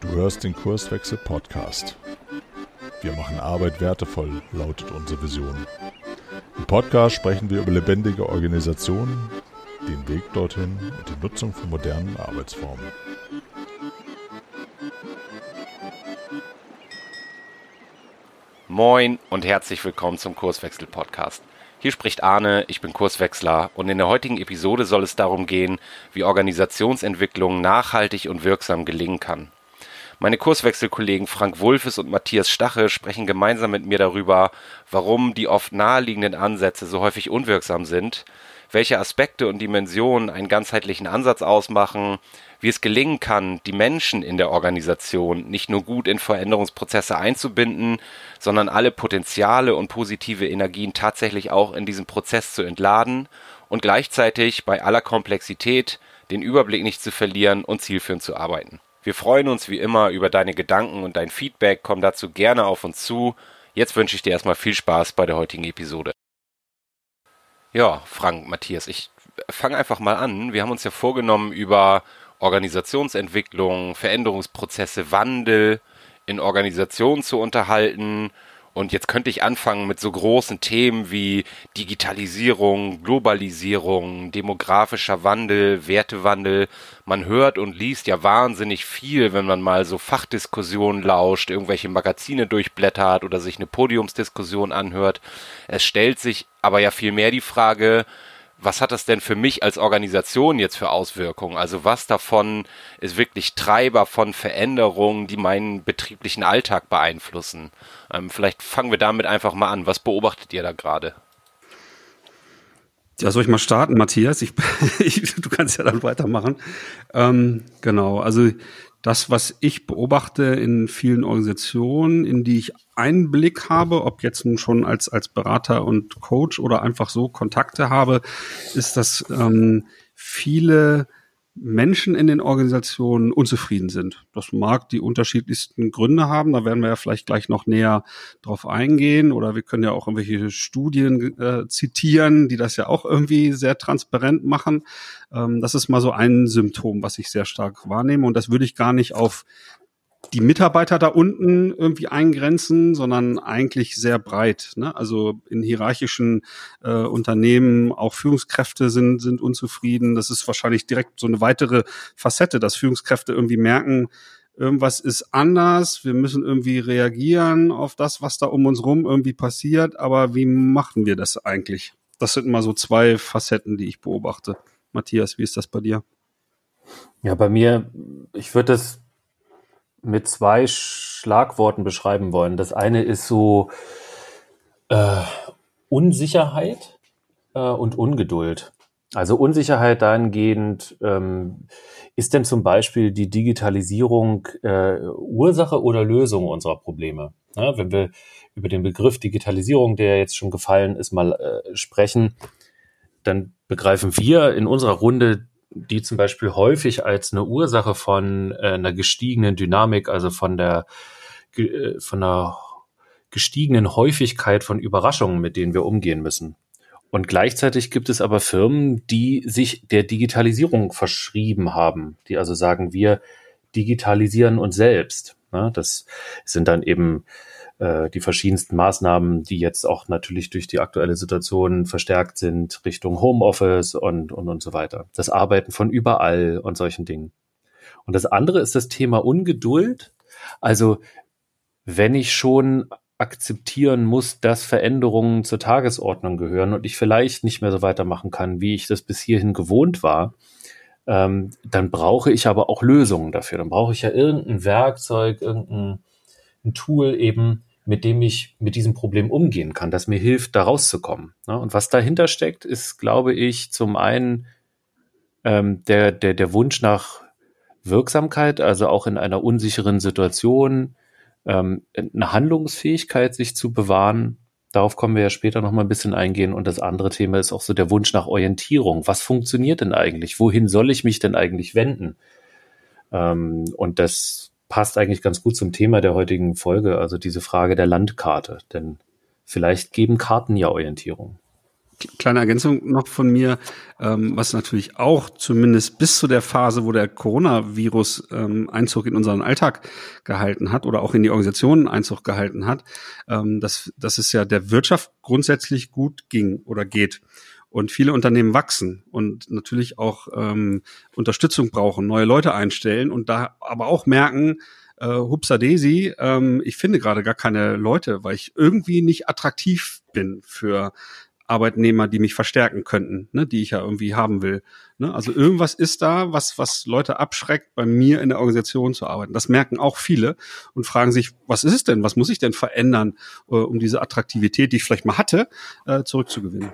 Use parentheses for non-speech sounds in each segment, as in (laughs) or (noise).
Du hörst den Kurswechsel Podcast. Wir machen Arbeit wertevoll, lautet unsere Vision. Im Podcast sprechen wir über lebendige Organisationen, den Weg dorthin und die Nutzung von modernen Arbeitsformen. Moin und herzlich willkommen zum Kurswechsel Podcast. Hier spricht Arne, ich bin Kurswechsler und in der heutigen Episode soll es darum gehen, wie Organisationsentwicklung nachhaltig und wirksam gelingen kann. Meine Kurswechselkollegen Frank Wulfes und Matthias Stache sprechen gemeinsam mit mir darüber, warum die oft naheliegenden Ansätze so häufig unwirksam sind, welche Aspekte und Dimensionen einen ganzheitlichen Ansatz ausmachen, wie es gelingen kann, die Menschen in der Organisation nicht nur gut in Veränderungsprozesse einzubinden, sondern alle Potenziale und positive Energien tatsächlich auch in diesem Prozess zu entladen und gleichzeitig bei aller Komplexität den Überblick nicht zu verlieren und zielführend zu arbeiten. Wir freuen uns wie immer über deine Gedanken und dein Feedback. Komm dazu gerne auf uns zu. Jetzt wünsche ich dir erstmal viel Spaß bei der heutigen Episode. Ja, Frank, Matthias, ich fange einfach mal an. Wir haben uns ja vorgenommen, über Organisationsentwicklung, Veränderungsprozesse, Wandel in Organisationen zu unterhalten und jetzt könnte ich anfangen mit so großen Themen wie Digitalisierung, Globalisierung, demografischer Wandel, Wertewandel. Man hört und liest ja wahnsinnig viel, wenn man mal so Fachdiskussionen lauscht, irgendwelche Magazine durchblättert oder sich eine Podiumsdiskussion anhört. Es stellt sich aber ja viel mehr die Frage, was hat das denn für mich als Organisation jetzt für Auswirkungen? Also was davon ist wirklich Treiber von Veränderungen, die meinen betrieblichen Alltag beeinflussen? Ähm, vielleicht fangen wir damit einfach mal an. Was beobachtet ihr da gerade? Ja, soll ich mal starten, Matthias? Ich, (laughs) ich, du kannst ja dann weitermachen. Ähm, genau, also das, was ich beobachte in vielen Organisationen, in die ich Einblick habe, ob jetzt nun schon als, als Berater und Coach oder einfach so Kontakte habe, ist, dass ähm, viele Menschen in den Organisationen unzufrieden sind. Das mag die unterschiedlichsten Gründe haben. Da werden wir ja vielleicht gleich noch näher drauf eingehen. Oder wir können ja auch irgendwelche Studien äh, zitieren, die das ja auch irgendwie sehr transparent machen. Ähm, das ist mal so ein Symptom, was ich sehr stark wahrnehme. Und das würde ich gar nicht auf die Mitarbeiter da unten irgendwie eingrenzen, sondern eigentlich sehr breit. Ne? Also in hierarchischen äh, Unternehmen auch Führungskräfte sind sind unzufrieden. Das ist wahrscheinlich direkt so eine weitere Facette, dass Führungskräfte irgendwie merken, irgendwas ist anders, wir müssen irgendwie reagieren auf das, was da um uns rum irgendwie passiert, aber wie machen wir das eigentlich? Das sind mal so zwei Facetten, die ich beobachte. Matthias, wie ist das bei dir? Ja, bei mir, ich würde das mit zwei Schlagworten beschreiben wollen. Das eine ist so äh, Unsicherheit äh, und Ungeduld. Also Unsicherheit dahingehend, ähm, ist denn zum Beispiel die Digitalisierung äh, Ursache oder Lösung unserer Probleme? Ja, wenn wir über den Begriff Digitalisierung, der jetzt schon gefallen ist, mal äh, sprechen, dann begreifen wir in unserer Runde die zum Beispiel häufig als eine Ursache von äh, einer gestiegenen Dynamik, also von der äh, von einer gestiegenen Häufigkeit von Überraschungen, mit denen wir umgehen müssen. Und gleichzeitig gibt es aber Firmen, die sich der Digitalisierung verschrieben haben, die also sagen, wir digitalisieren uns selbst. Ne? Das sind dann eben äh, die verschiedensten Maßnahmen, die jetzt auch natürlich durch die aktuelle Situation verstärkt sind, Richtung Homeoffice und, und, und so weiter. Das Arbeiten von überall und solchen Dingen. Und das andere ist das Thema Ungeduld. Also wenn ich schon akzeptieren muss, dass Veränderungen zur Tagesordnung gehören und ich vielleicht nicht mehr so weitermachen kann, wie ich das bis hierhin gewohnt war, ähm, dann brauche ich aber auch Lösungen dafür. Dann brauche ich ja irgendein Werkzeug, irgendein Tool eben, mit dem ich mit diesem Problem umgehen kann, das mir hilft, da rauszukommen. Ne? Und was dahinter steckt, ist, glaube ich, zum einen ähm, der, der, der Wunsch nach Wirksamkeit, also auch in einer unsicheren Situation ähm, eine Handlungsfähigkeit sich zu bewahren. Darauf kommen wir ja später noch mal ein bisschen eingehen. Und das andere Thema ist auch so der Wunsch nach Orientierung. Was funktioniert denn eigentlich? Wohin soll ich mich denn eigentlich wenden? Ähm, und das passt eigentlich ganz gut zum Thema der heutigen Folge, also diese Frage der Landkarte. Denn vielleicht geben Karten ja Orientierung. kleine Ergänzung noch von mir, ähm, was natürlich auch zumindest bis zu der Phase, wo der Coronavirus ähm, Einzug in unseren Alltag gehalten hat oder auch in die Organisationen Einzug gehalten hat, ähm, dass, dass es ja der Wirtschaft grundsätzlich gut ging oder geht. Und viele Unternehmen wachsen und natürlich auch ähm, Unterstützung brauchen, neue Leute einstellen und da aber auch merken, äh, Hupsa Daisy, ähm, ich finde gerade gar keine Leute, weil ich irgendwie nicht attraktiv bin für Arbeitnehmer, die mich verstärken könnten, ne, die ich ja irgendwie haben will. Ne? Also irgendwas ist da, was, was Leute abschreckt, bei mir in der Organisation zu arbeiten. Das merken auch viele und fragen sich, was ist es denn? Was muss ich denn verändern, äh, um diese Attraktivität, die ich vielleicht mal hatte, äh, zurückzugewinnen?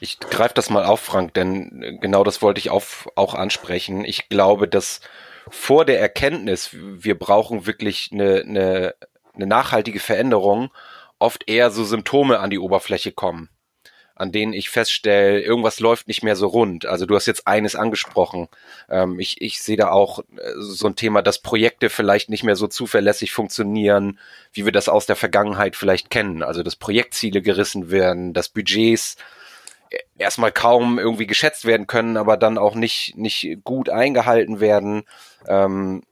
Ich greife das mal auf, Frank, denn genau das wollte ich auf, auch ansprechen. Ich glaube, dass vor der Erkenntnis, wir brauchen wirklich eine, eine, eine nachhaltige Veränderung, oft eher so Symptome an die Oberfläche kommen, an denen ich feststelle, irgendwas läuft nicht mehr so rund. Also du hast jetzt eines angesprochen. Ähm, ich, ich sehe da auch äh, so ein Thema, dass Projekte vielleicht nicht mehr so zuverlässig funktionieren, wie wir das aus der Vergangenheit vielleicht kennen. Also dass Projektziele gerissen werden, dass Budgets äh, erstmal kaum irgendwie geschätzt werden können, aber dann auch nicht, nicht gut eingehalten werden. Ähm,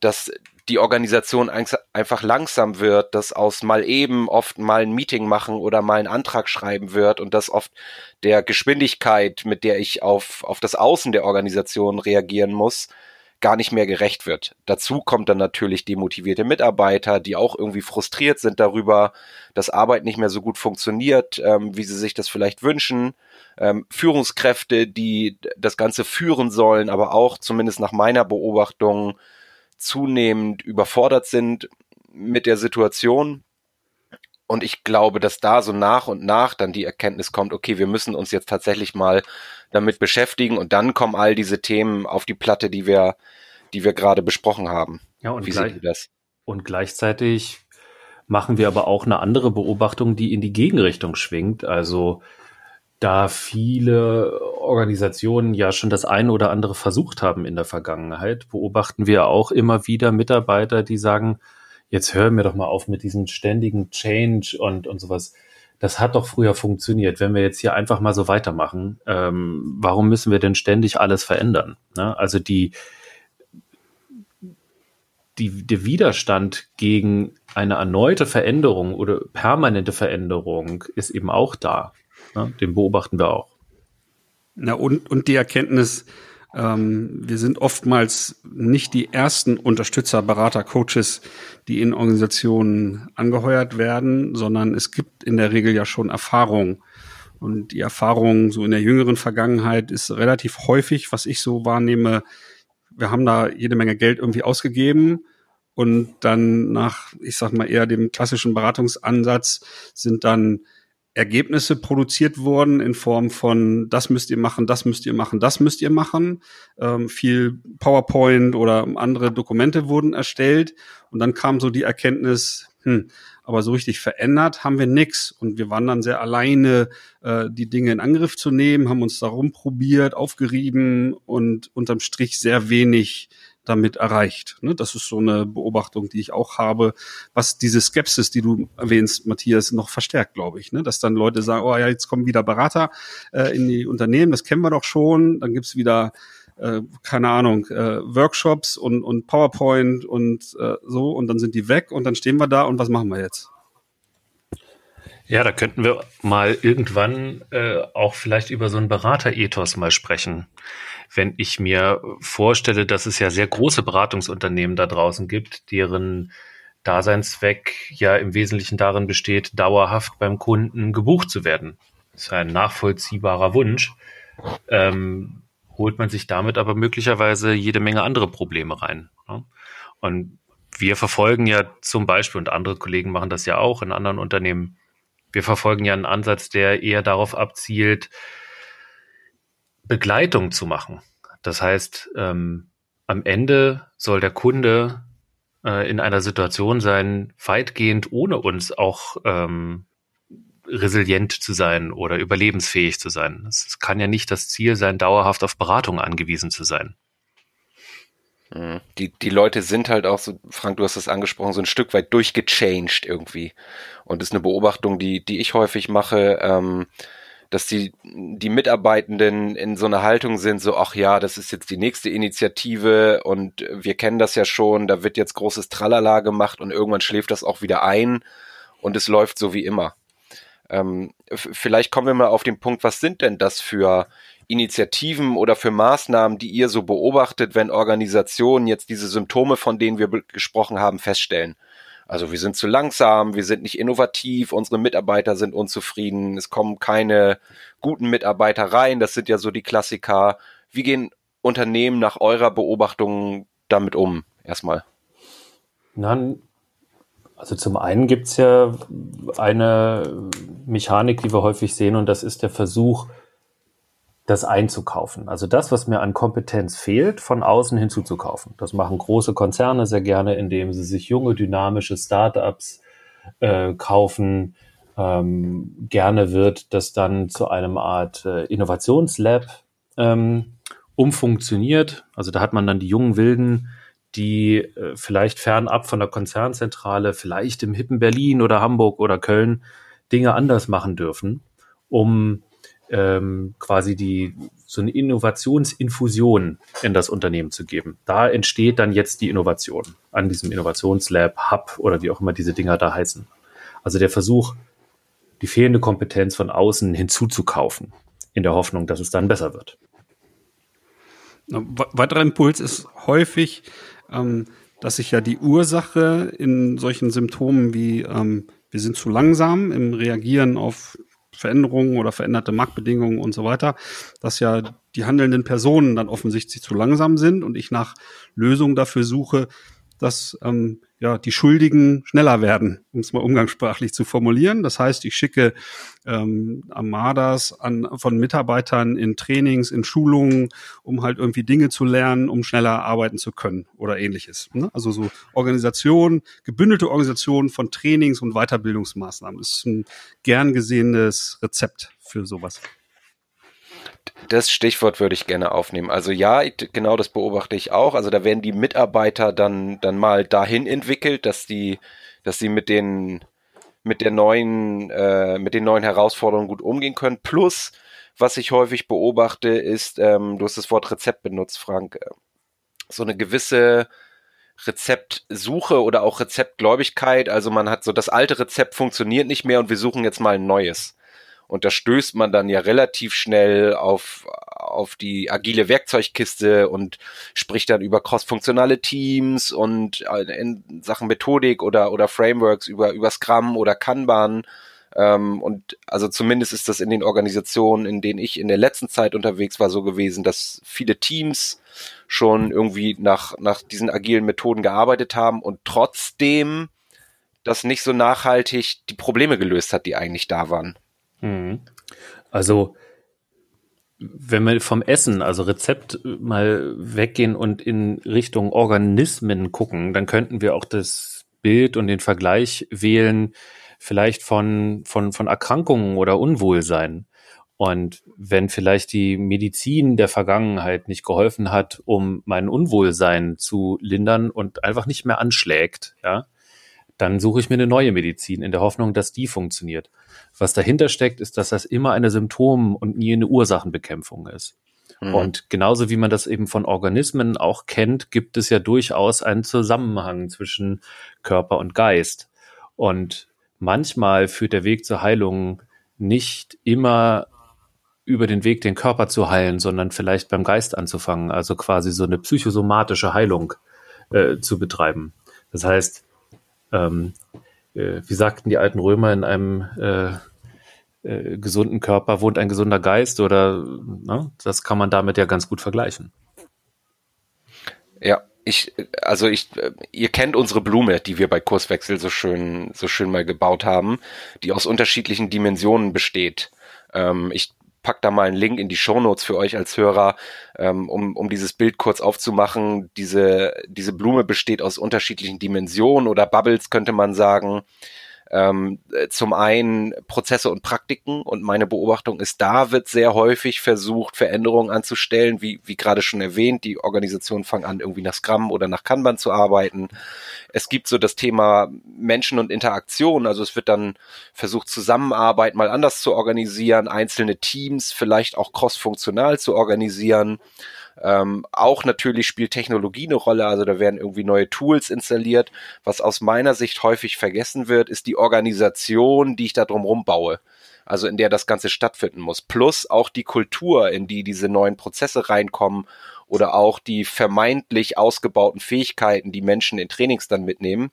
dass die Organisation einfach langsam wird, dass aus mal eben oft mal ein Meeting machen oder mal einen Antrag schreiben wird und dass oft der Geschwindigkeit, mit der ich auf, auf das Außen der Organisation reagieren muss, gar nicht mehr gerecht wird. Dazu kommt dann natürlich demotivierte Mitarbeiter, die auch irgendwie frustriert sind darüber, dass Arbeit nicht mehr so gut funktioniert, ähm, wie sie sich das vielleicht wünschen. Ähm, Führungskräfte, die das Ganze führen sollen, aber auch zumindest nach meiner Beobachtung zunehmend überfordert sind mit der Situation. Und ich glaube, dass da so nach und nach dann die Erkenntnis kommt, okay, wir müssen uns jetzt tatsächlich mal damit beschäftigen und dann kommen all diese Themen auf die Platte, die wir, die wir gerade besprochen haben. Ja, und, Wie gleich, das? und gleichzeitig machen wir aber auch eine andere Beobachtung, die in die Gegenrichtung schwingt. Also da viele Organisationen ja schon das eine oder andere versucht haben in der Vergangenheit, beobachten wir auch immer wieder Mitarbeiter, die sagen, jetzt hören wir doch mal auf mit diesem ständigen Change und, und sowas. Das hat doch früher funktioniert. Wenn wir jetzt hier einfach mal so weitermachen, ähm, warum müssen wir denn ständig alles verändern? Ne? Also die, die, der Widerstand gegen eine erneute Veränderung oder permanente Veränderung ist eben auch da. Ne? Den beobachten wir auch. Na und, und die Erkenntnis, ähm, wir sind oftmals nicht die ersten Unterstützer, Berater, Coaches, die in Organisationen angeheuert werden, sondern es gibt in der Regel ja schon Erfahrung. Und die Erfahrung so in der jüngeren Vergangenheit ist relativ häufig, was ich so wahrnehme, wir haben da jede Menge Geld irgendwie ausgegeben und dann nach, ich sag mal, eher dem klassischen Beratungsansatz sind dann Ergebnisse produziert wurden in Form von das müsst ihr machen, das müsst ihr machen, das müsst ihr machen. Ähm, viel PowerPoint oder andere Dokumente wurden erstellt und dann kam so die Erkenntnis, hm, aber so richtig verändert haben wir nix und wir waren dann sehr alleine, äh, die Dinge in Angriff zu nehmen, haben uns darum probiert, aufgerieben und unterm Strich sehr wenig damit erreicht. Ne? Das ist so eine Beobachtung, die ich auch habe, was diese Skepsis, die du erwähnst, Matthias, noch verstärkt, glaube ich. Ne? Dass dann Leute sagen, oh ja, jetzt kommen wieder Berater äh, in die Unternehmen, das kennen wir doch schon, dann gibt's wieder äh, keine Ahnung, äh, Workshops und, und PowerPoint und äh, so und dann sind die weg und dann stehen wir da und was machen wir jetzt? Ja, da könnten wir mal irgendwann äh, auch vielleicht über so einen Beraterethos mal sprechen wenn ich mir vorstelle, dass es ja sehr große Beratungsunternehmen da draußen gibt, deren Daseinszweck ja im Wesentlichen darin besteht, dauerhaft beim Kunden gebucht zu werden. Das ist ein nachvollziehbarer Wunsch. Ähm, holt man sich damit aber möglicherweise jede Menge andere Probleme rein. Ne? Und wir verfolgen ja zum Beispiel, und andere Kollegen machen das ja auch in anderen Unternehmen, wir verfolgen ja einen Ansatz, der eher darauf abzielt, Begleitung zu machen. Das heißt, ähm, am Ende soll der Kunde äh, in einer Situation sein, weitgehend ohne uns auch ähm, resilient zu sein oder überlebensfähig zu sein. Es kann ja nicht das Ziel sein, dauerhaft auf Beratung angewiesen zu sein. Mhm. Die, die Leute sind halt auch so, Frank, du hast das angesprochen, so ein Stück weit durchgechanged irgendwie. Und das ist eine Beobachtung, die, die ich häufig mache. Ähm, dass die, die Mitarbeitenden in so einer Haltung sind, so, ach ja, das ist jetzt die nächste Initiative und wir kennen das ja schon, da wird jetzt großes Tralala gemacht und irgendwann schläft das auch wieder ein und es läuft so wie immer. Ähm, vielleicht kommen wir mal auf den Punkt, was sind denn das für Initiativen oder für Maßnahmen, die ihr so beobachtet, wenn Organisationen jetzt diese Symptome, von denen wir gesprochen haben, feststellen? Also wir sind zu langsam, wir sind nicht innovativ, unsere Mitarbeiter sind unzufrieden, es kommen keine guten Mitarbeiter rein, das sind ja so die Klassiker. Wie gehen Unternehmen nach eurer Beobachtung damit um? Erstmal. Na, also zum einen gibt es ja eine Mechanik, die wir häufig sehen, und das ist der Versuch, das einzukaufen. Also das, was mir an Kompetenz fehlt, von außen hinzuzukaufen. Das machen große Konzerne sehr gerne, indem sie sich junge, dynamische Startups äh, kaufen. Ähm, gerne wird das dann zu einem Art äh, Innovationslab ähm, umfunktioniert. Also da hat man dann die jungen Wilden, die äh, vielleicht fernab von der Konzernzentrale, vielleicht im hippen Berlin oder Hamburg oder Köln Dinge anders machen dürfen, um ähm, quasi die so eine Innovationsinfusion in das Unternehmen zu geben. Da entsteht dann jetzt die Innovation an diesem Innovationslab, Hub oder wie auch immer diese Dinger da heißen. Also der Versuch, die fehlende Kompetenz von außen hinzuzukaufen, in der Hoffnung, dass es dann besser wird. Weiterer Impuls ist häufig, ähm, dass sich ja die Ursache in solchen Symptomen wie ähm, wir sind zu langsam im Reagieren auf Veränderungen oder veränderte Marktbedingungen und so weiter, dass ja die handelnden Personen dann offensichtlich zu langsam sind und ich nach Lösungen dafür suche, dass ähm, ja, die Schuldigen schneller werden, um es mal umgangssprachlich zu formulieren. Das heißt, ich schicke ähm, Armadas an, von Mitarbeitern in Trainings, in Schulungen, um halt irgendwie Dinge zu lernen, um schneller arbeiten zu können oder ähnliches. Ne? Also so Organisation, gebündelte Organisation von Trainings und Weiterbildungsmaßnahmen. Das ist ein gern gesehenes Rezept für sowas. Das Stichwort würde ich gerne aufnehmen. Also ja, genau das beobachte ich auch. Also da werden die Mitarbeiter dann, dann mal dahin entwickelt, dass die, dass sie mit den, mit der neuen, äh, mit den neuen Herausforderungen gut umgehen können. Plus, was ich häufig beobachte, ist, ähm, du hast das Wort Rezept benutzt, Frank, äh, so eine gewisse Rezeptsuche oder auch Rezeptgläubigkeit. Also man hat so, das alte Rezept funktioniert nicht mehr und wir suchen jetzt mal ein neues. Und da stößt man dann ja relativ schnell auf, auf die agile Werkzeugkiste und spricht dann über crossfunktionale Teams und äh, in Sachen Methodik oder, oder Frameworks über, über Scrum oder Kanban. Ähm, und also zumindest ist das in den Organisationen, in denen ich in der letzten Zeit unterwegs war, so gewesen, dass viele Teams schon irgendwie nach, nach diesen agilen Methoden gearbeitet haben und trotzdem das nicht so nachhaltig die Probleme gelöst hat, die eigentlich da waren. Mhm. Also wenn wir vom Essen, also Rezept mal weggehen und in Richtung Organismen gucken, dann könnten wir auch das Bild und den Vergleich wählen, vielleicht von, von, von Erkrankungen oder Unwohlsein. Und wenn vielleicht die Medizin der Vergangenheit nicht geholfen hat, um mein Unwohlsein zu lindern und einfach nicht mehr anschlägt, ja, dann suche ich mir eine neue Medizin in der Hoffnung, dass die funktioniert. Was dahinter steckt, ist, dass das immer eine Symptom- und nie eine Ursachenbekämpfung ist. Mhm. Und genauso wie man das eben von Organismen auch kennt, gibt es ja durchaus einen Zusammenhang zwischen Körper und Geist. Und manchmal führt der Weg zur Heilung nicht immer über den Weg, den Körper zu heilen, sondern vielleicht beim Geist anzufangen, also quasi so eine psychosomatische Heilung äh, zu betreiben. Das heißt, ähm, äh, wie sagten die alten Römer, in einem äh, äh, gesunden Körper wohnt ein gesunder Geist oder ne, das kann man damit ja ganz gut vergleichen. Ja, ich, also ich, ihr kennt unsere Blume, die wir bei Kurswechsel so schön, so schön mal gebaut haben, die aus unterschiedlichen Dimensionen besteht. Ähm, ich pack da mal einen Link in die Show Notes für euch als Hörer, ähm, um, um dieses Bild kurz aufzumachen. Diese, diese Blume besteht aus unterschiedlichen Dimensionen oder Bubbles, könnte man sagen. Ähm, zum einen Prozesse und Praktiken und meine Beobachtung ist, da wird sehr häufig versucht, Veränderungen anzustellen, wie, wie gerade schon erwähnt, die Organisationen fangen an, irgendwie nach Scrum oder nach Kanban zu arbeiten. Es gibt so das Thema Menschen und Interaktion, also es wird dann versucht, Zusammenarbeit mal anders zu organisieren, einzelne Teams vielleicht auch cross-funktional zu organisieren. Ähm, auch natürlich spielt Technologie eine Rolle, also da werden irgendwie neue Tools installiert. Was aus meiner Sicht häufig vergessen wird, ist die Organisation, die ich da drumherum baue. Also in der das Ganze stattfinden muss. Plus auch die Kultur, in die diese neuen Prozesse reinkommen oder auch die vermeintlich ausgebauten Fähigkeiten, die Menschen in Trainings dann mitnehmen.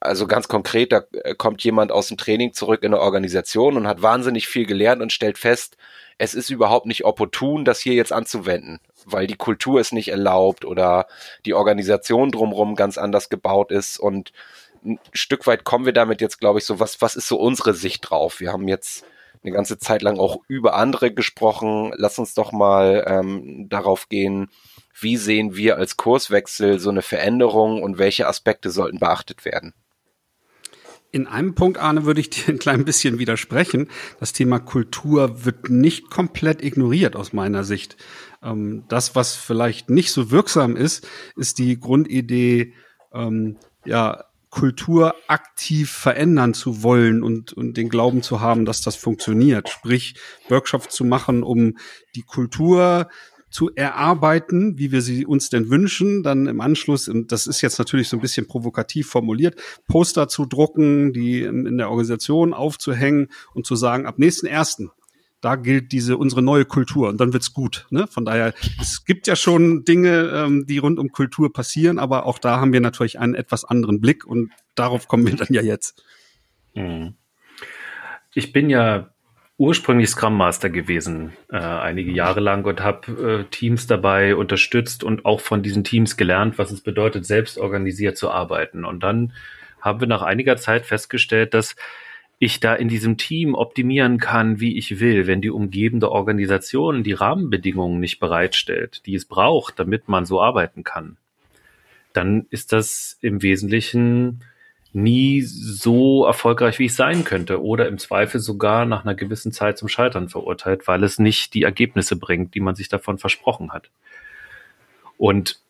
Also ganz konkret, da kommt jemand aus dem Training zurück in eine Organisation und hat wahnsinnig viel gelernt und stellt fest, es ist überhaupt nicht opportun, das hier jetzt anzuwenden weil die Kultur es nicht erlaubt oder die Organisation drumherum ganz anders gebaut ist und ein Stück weit kommen wir damit jetzt, glaube ich, so, was, was ist so unsere Sicht drauf? Wir haben jetzt eine ganze Zeit lang auch über andere gesprochen. Lass uns doch mal ähm, darauf gehen, wie sehen wir als Kurswechsel so eine Veränderung und welche Aspekte sollten beachtet werden? In einem Punkt, Arne, würde ich dir ein klein bisschen widersprechen. Das Thema Kultur wird nicht komplett ignoriert aus meiner Sicht. Ähm, das, was vielleicht nicht so wirksam ist, ist die Grundidee, ähm, ja, Kultur aktiv verändern zu wollen und, und den Glauben zu haben, dass das funktioniert. Sprich, Workshops zu machen, um die Kultur zu erarbeiten, wie wir sie uns denn wünschen, dann im Anschluss, das ist jetzt natürlich so ein bisschen provokativ formuliert, Poster zu drucken, die in, der Organisation aufzuhängen und zu sagen, ab nächsten ersten da gilt diese unsere neue Kultur und dann wird's gut. Ne? Von daher, es gibt ja schon Dinge, ähm, die rund um Kultur passieren, aber auch da haben wir natürlich einen etwas anderen Blick und darauf kommen wir dann ja jetzt. Hm. Ich bin ja ursprünglich Scrum Master gewesen, äh, einige Jahre lang und habe äh, Teams dabei unterstützt und auch von diesen Teams gelernt, was es bedeutet, selbst organisiert zu arbeiten. Und dann haben wir nach einiger Zeit festgestellt, dass ich da in diesem Team optimieren kann, wie ich will, wenn die umgebende Organisation die Rahmenbedingungen nicht bereitstellt, die es braucht, damit man so arbeiten kann, dann ist das im Wesentlichen nie so erfolgreich, wie es sein könnte oder im Zweifel sogar nach einer gewissen Zeit zum Scheitern verurteilt, weil es nicht die Ergebnisse bringt, die man sich davon versprochen hat. Und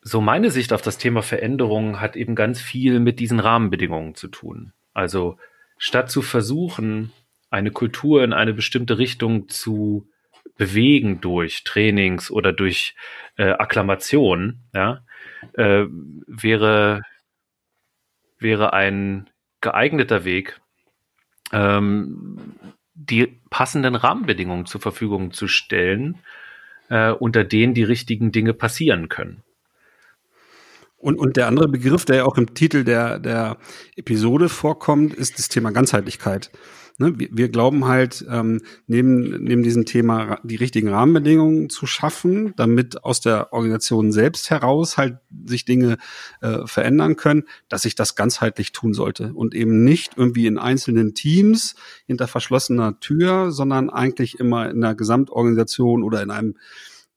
so meine Sicht auf das Thema Veränderung hat eben ganz viel mit diesen Rahmenbedingungen zu tun. Also statt zu versuchen, eine Kultur in eine bestimmte Richtung zu bewegen durch Trainings oder durch äh, Akklamation, ja, äh, wäre, wäre ein geeigneter Weg, ähm, die passenden Rahmenbedingungen zur Verfügung zu stellen, äh, unter denen die richtigen Dinge passieren können. Und, und der andere Begriff, der ja auch im Titel der, der Episode vorkommt, ist das Thema Ganzheitlichkeit. Ne, wir, wir glauben halt, ähm, neben, neben diesem Thema die richtigen Rahmenbedingungen zu schaffen, damit aus der Organisation selbst heraus halt sich Dinge äh, verändern können, dass sich das ganzheitlich tun sollte. Und eben nicht irgendwie in einzelnen Teams hinter verschlossener Tür, sondern eigentlich immer in der Gesamtorganisation oder in einem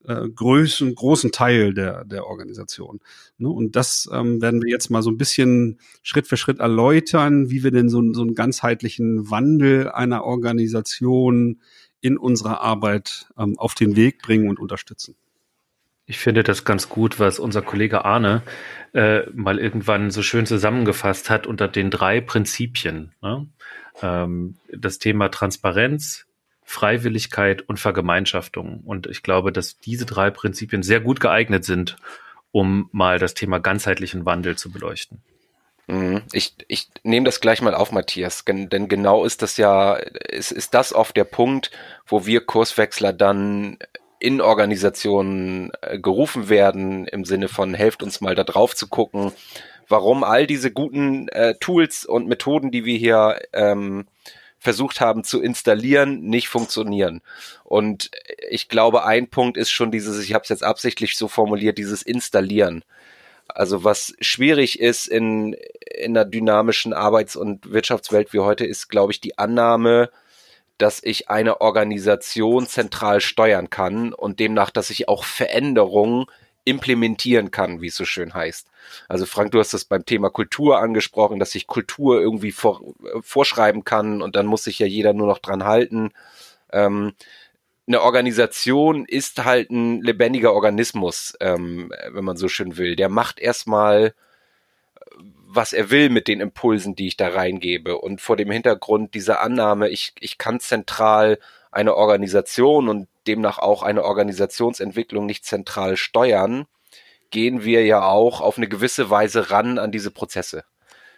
äh, größten, großen Teil der, der Organisation. Ne? Und das ähm, werden wir jetzt mal so ein bisschen Schritt für Schritt erläutern, wie wir denn so, so einen ganzheitlichen Wandel einer Organisation in unserer Arbeit ähm, auf den Weg bringen und unterstützen. Ich finde das ganz gut, was unser Kollege Arne äh, mal irgendwann so schön zusammengefasst hat unter den drei Prinzipien. Ne? Ähm, das Thema Transparenz, Freiwilligkeit und Vergemeinschaftung. Und ich glaube, dass diese drei Prinzipien sehr gut geeignet sind, um mal das Thema ganzheitlichen Wandel zu beleuchten. Mhm. Ich, ich nehme das gleich mal auf, Matthias, denn genau ist das ja, ist, ist das oft der Punkt, wo wir Kurswechsler dann in Organisationen äh, gerufen werden, im Sinne von, helft uns mal da drauf zu gucken, warum all diese guten äh, Tools und Methoden, die wir hier ähm, versucht haben zu installieren, nicht funktionieren. Und ich glaube, ein Punkt ist schon dieses, ich habe es jetzt absichtlich so formuliert, dieses Installieren. Also was schwierig ist in, in einer dynamischen Arbeits- und Wirtschaftswelt wie heute, ist, glaube ich, die Annahme, dass ich eine Organisation zentral steuern kann und demnach, dass ich auch Veränderungen implementieren kann, wie es so schön heißt. Also Frank, du hast das beim Thema Kultur angesprochen, dass sich Kultur irgendwie vor, äh, vorschreiben kann und dann muss sich ja jeder nur noch dran halten. Ähm, eine Organisation ist halt ein lebendiger Organismus, ähm, wenn man so schön will. Der macht erstmal, was er will mit den Impulsen, die ich da reingebe. Und vor dem Hintergrund dieser Annahme, ich, ich kann zentral eine Organisation und demnach auch eine Organisationsentwicklung nicht zentral steuern, gehen wir ja auch auf eine gewisse Weise ran an diese Prozesse.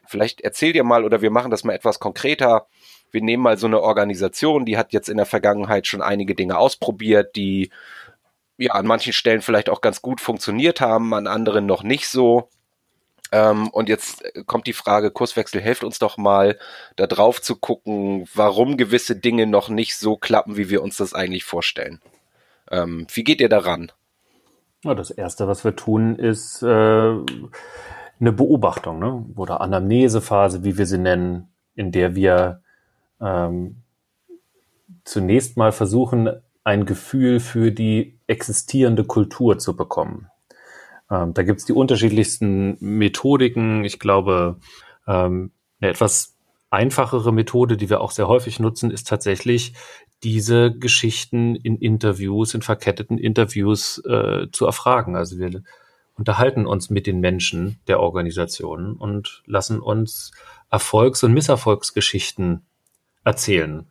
Vielleicht erzähl dir mal oder wir machen das mal etwas konkreter. Wir nehmen mal so eine Organisation, die hat jetzt in der Vergangenheit schon einige Dinge ausprobiert, die ja an manchen Stellen vielleicht auch ganz gut funktioniert haben, an anderen noch nicht so. Ähm, und jetzt kommt die Frage, Kurswechsel, helft uns doch mal, da drauf zu gucken, warum gewisse Dinge noch nicht so klappen, wie wir uns das eigentlich vorstellen. Ähm, wie geht ihr daran? Ja, das Erste, was wir tun, ist äh, eine Beobachtung ne? oder Anamnesephase, wie wir sie nennen, in der wir ähm, zunächst mal versuchen, ein Gefühl für die existierende Kultur zu bekommen. Ähm, da gibt's die unterschiedlichsten Methodiken. Ich glaube, ähm, eine etwas einfachere Methode, die wir auch sehr häufig nutzen, ist tatsächlich diese Geschichten in Interviews, in verketteten Interviews äh, zu erfragen. Also wir unterhalten uns mit den Menschen der Organisation und lassen uns Erfolgs- und Misserfolgsgeschichten erzählen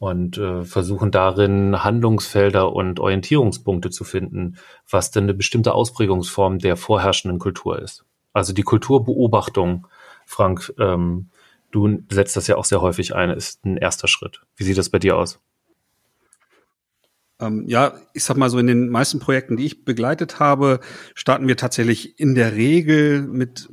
und äh, versuchen darin Handlungsfelder und Orientierungspunkte zu finden, was denn eine bestimmte Ausprägungsform der vorherrschenden Kultur ist. Also die Kulturbeobachtung, Frank, ähm, du setzt das ja auch sehr häufig ein, ist ein erster Schritt. Wie sieht das bei dir aus? Ähm, ja, ich sag mal so, in den meisten Projekten, die ich begleitet habe, starten wir tatsächlich in der Regel mit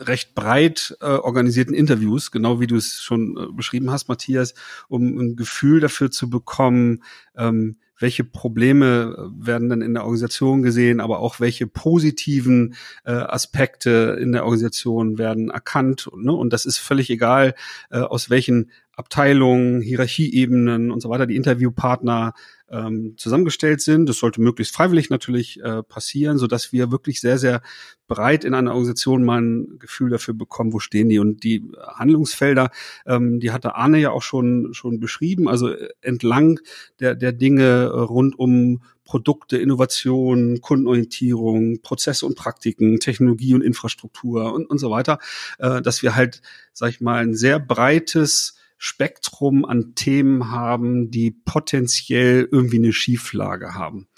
recht breit äh, organisierten Interviews, genau wie du es schon äh, beschrieben hast, Matthias, um ein Gefühl dafür zu bekommen, ähm, welche Probleme äh, werden dann in der Organisation gesehen, aber auch welche positiven äh, Aspekte in der Organisation werden erkannt. Ne? Und das ist völlig egal, äh, aus welchen Abteilungen, Hierarchieebenen und so weiter die Interviewpartner ähm, zusammengestellt sind. Das sollte möglichst freiwillig natürlich äh, passieren, so dass wir wirklich sehr, sehr breit in einer Organisation mal ein Gefühl dafür bekommen, wo stehen die. Und die Handlungsfelder, ähm, die hatte Arne ja auch schon, schon beschrieben, also äh, entlang der, der Dinge rund um Produkte, Innovation, Kundenorientierung, Prozesse und Praktiken, Technologie und Infrastruktur und, und so weiter, äh, dass wir halt, sag ich mal, ein sehr breites Spektrum an Themen haben, die potenziell irgendwie eine Schieflage haben.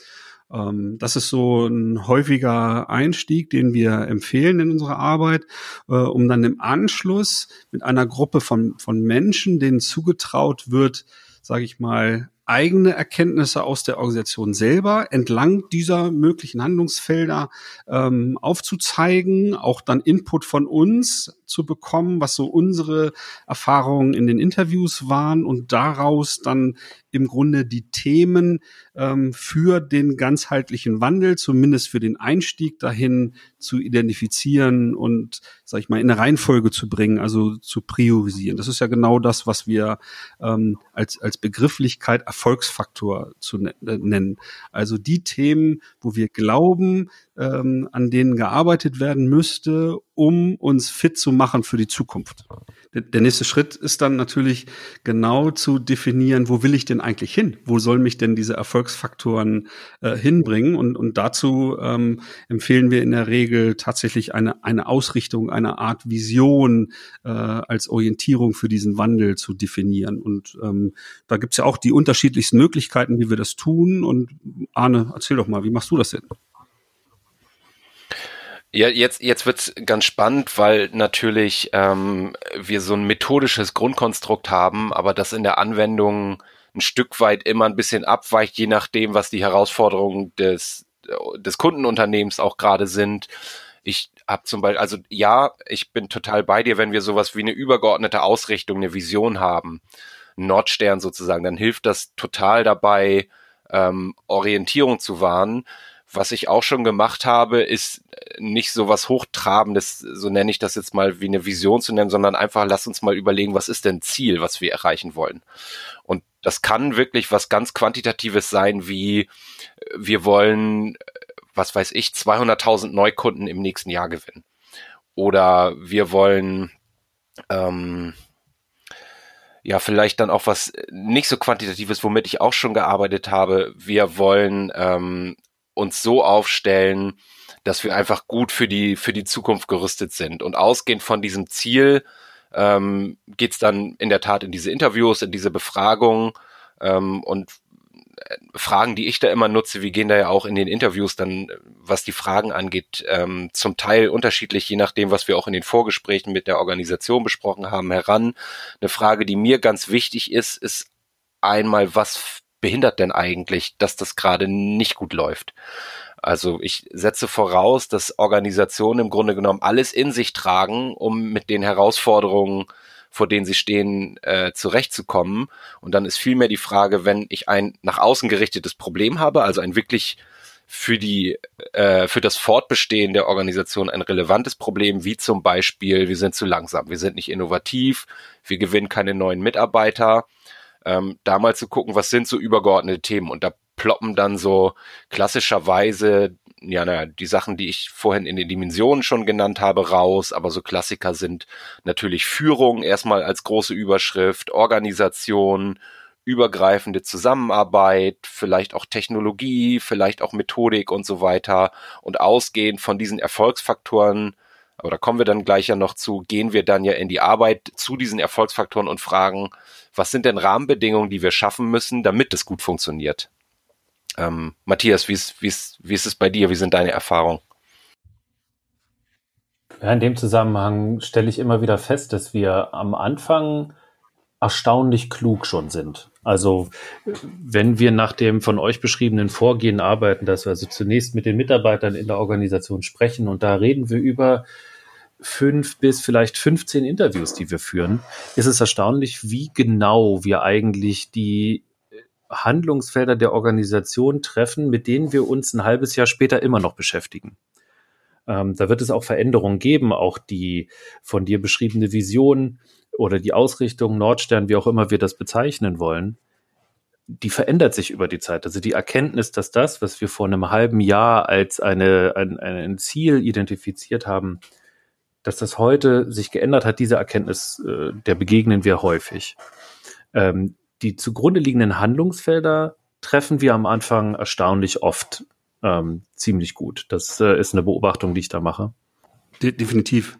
Ähm, das ist so ein häufiger Einstieg, den wir empfehlen in unserer Arbeit, äh, um dann im Anschluss mit einer Gruppe von, von Menschen, denen zugetraut wird, sage ich mal, eigene Erkenntnisse aus der Organisation selber entlang dieser möglichen Handlungsfelder ähm, aufzuzeigen, auch dann Input von uns zu bekommen, was so unsere Erfahrungen in den Interviews waren und daraus dann im Grunde die Themen ähm, für den ganzheitlichen Wandel, zumindest für den Einstieg dahin zu identifizieren und, sag ich mal, in eine Reihenfolge zu bringen, also zu priorisieren. Das ist ja genau das, was wir ähm, als, als Begrifflichkeit Erfolgsfaktor zu ne nennen. Also die Themen, wo wir glauben, ähm, an denen gearbeitet werden müsste, um uns fit zu machen für die Zukunft. Der nächste Schritt ist dann natürlich genau zu definieren, wo will ich denn eigentlich hin? Wo sollen mich denn diese Erfolgsfaktoren äh, hinbringen? Und, und dazu ähm, empfehlen wir in der Regel tatsächlich eine, eine Ausrichtung, eine Art Vision äh, als Orientierung für diesen Wandel zu definieren. Und ähm, da gibt's ja auch die unterschiedlichsten Möglichkeiten, wie wir das tun. Und Arne, erzähl doch mal, wie machst du das denn? Ja, jetzt, jetzt wird's ganz spannend, weil natürlich ähm, wir so ein methodisches Grundkonstrukt haben, aber das in der Anwendung ein Stück weit immer ein bisschen abweicht, je nachdem, was die Herausforderungen des, des Kundenunternehmens auch gerade sind. Ich habe zum Beispiel, also ja, ich bin total bei dir, wenn wir sowas wie eine übergeordnete Ausrichtung, eine Vision haben, Nordstern sozusagen, dann hilft das total dabei, ähm, Orientierung zu wahren. Was ich auch schon gemacht habe, ist nicht so was Hochtrabendes, so nenne ich das jetzt mal, wie eine Vision zu nennen, sondern einfach lass uns mal überlegen, was ist denn Ziel, was wir erreichen wollen. Und das kann wirklich was ganz Quantitatives sein, wie wir wollen was weiß ich, 200.000 Neukunden im nächsten Jahr gewinnen. Oder wir wollen ähm, ja vielleicht dann auch was nicht so quantitatives, womit ich auch schon gearbeitet habe. Wir wollen ähm, uns so aufstellen, dass wir einfach gut für die für die Zukunft gerüstet sind und ausgehend von diesem Ziel ähm, geht es dann in der Tat in diese Interviews, in diese Befragungen ähm, und Fragen, die ich da immer nutze, wir gehen da ja auch in den Interviews dann, was die Fragen angeht, ähm, zum Teil unterschiedlich, je nachdem, was wir auch in den Vorgesprächen mit der Organisation besprochen haben, heran. Eine Frage, die mir ganz wichtig ist, ist einmal, was behindert denn eigentlich, dass das gerade nicht gut läuft? Also ich setze voraus, dass Organisationen im Grunde genommen alles in sich tragen, um mit den Herausforderungen vor denen sie stehen, äh, zurechtzukommen. Und dann ist vielmehr die Frage, wenn ich ein nach außen gerichtetes Problem habe, also ein wirklich für die äh, für das Fortbestehen der Organisation ein relevantes Problem, wie zum Beispiel wir sind zu langsam, wir sind nicht innovativ, wir gewinnen keine neuen Mitarbeiter. Ähm, da mal zu gucken, was sind so übergeordnete Themen und da ploppen dann so klassischerweise ja, naja, die Sachen, die ich vorhin in den Dimensionen schon genannt habe, raus, aber so Klassiker sind natürlich Führung erstmal als große Überschrift, Organisation, übergreifende Zusammenarbeit, vielleicht auch Technologie, vielleicht auch Methodik und so weiter. Und ausgehend von diesen Erfolgsfaktoren, aber da kommen wir dann gleich ja noch zu, gehen wir dann ja in die Arbeit zu diesen Erfolgsfaktoren und fragen, was sind denn Rahmenbedingungen, die wir schaffen müssen, damit es gut funktioniert? Ähm, Matthias, wie ist, wie, ist, wie ist es bei dir? Wie sind deine Erfahrungen? Ja, in dem Zusammenhang stelle ich immer wieder fest, dass wir am Anfang erstaunlich klug schon sind. Also wenn wir nach dem von euch beschriebenen Vorgehen arbeiten, dass wir also zunächst mit den Mitarbeitern in der Organisation sprechen und da reden wir über fünf bis vielleicht 15 Interviews, die wir führen, ist es erstaunlich, wie genau wir eigentlich die Handlungsfelder der Organisation treffen, mit denen wir uns ein halbes Jahr später immer noch beschäftigen. Ähm, da wird es auch Veränderungen geben, auch die von dir beschriebene Vision oder die Ausrichtung Nordstern, wie auch immer wir das bezeichnen wollen, die verändert sich über die Zeit. Also die Erkenntnis, dass das, was wir vor einem halben Jahr als eine, ein, ein Ziel identifiziert haben, dass das heute sich geändert hat, diese Erkenntnis, äh, der begegnen wir häufig. Ähm, die zugrunde liegenden Handlungsfelder treffen wir am Anfang erstaunlich oft ähm, ziemlich gut. Das äh, ist eine Beobachtung, die ich da mache. De definitiv.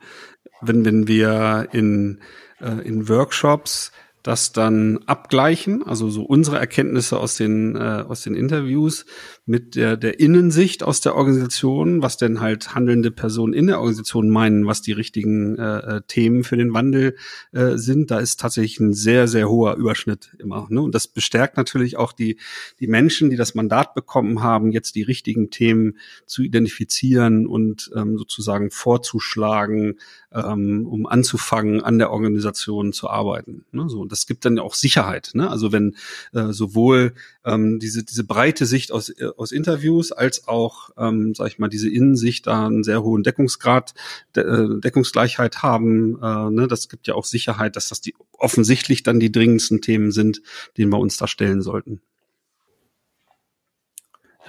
Wenn, wenn wir in, äh, in Workshops das dann abgleichen, also so unsere Erkenntnisse aus den äh, aus den Interviews mit der der Innensicht aus der Organisation, was denn halt handelnde Personen in der Organisation meinen, was die richtigen äh, äh, Themen für den Wandel äh, sind, da ist tatsächlich ein sehr sehr hoher Überschnitt immer. Ne? Und das bestärkt natürlich auch die die Menschen, die das Mandat bekommen haben, jetzt die richtigen Themen zu identifizieren und ähm, sozusagen vorzuschlagen, ähm, um anzufangen, an der Organisation zu arbeiten. Ne? So, und das gibt dann auch Sicherheit. Ne? Also wenn äh, sowohl ähm, diese, diese breite Sicht aus, äh, aus Interviews als auch, ähm, sag ich mal, diese Innensicht da einen sehr hohen Deckungsgrad, De äh, Deckungsgleichheit haben, äh, ne? das gibt ja auch Sicherheit, dass das die offensichtlich dann die dringendsten Themen sind, denen wir uns da stellen sollten.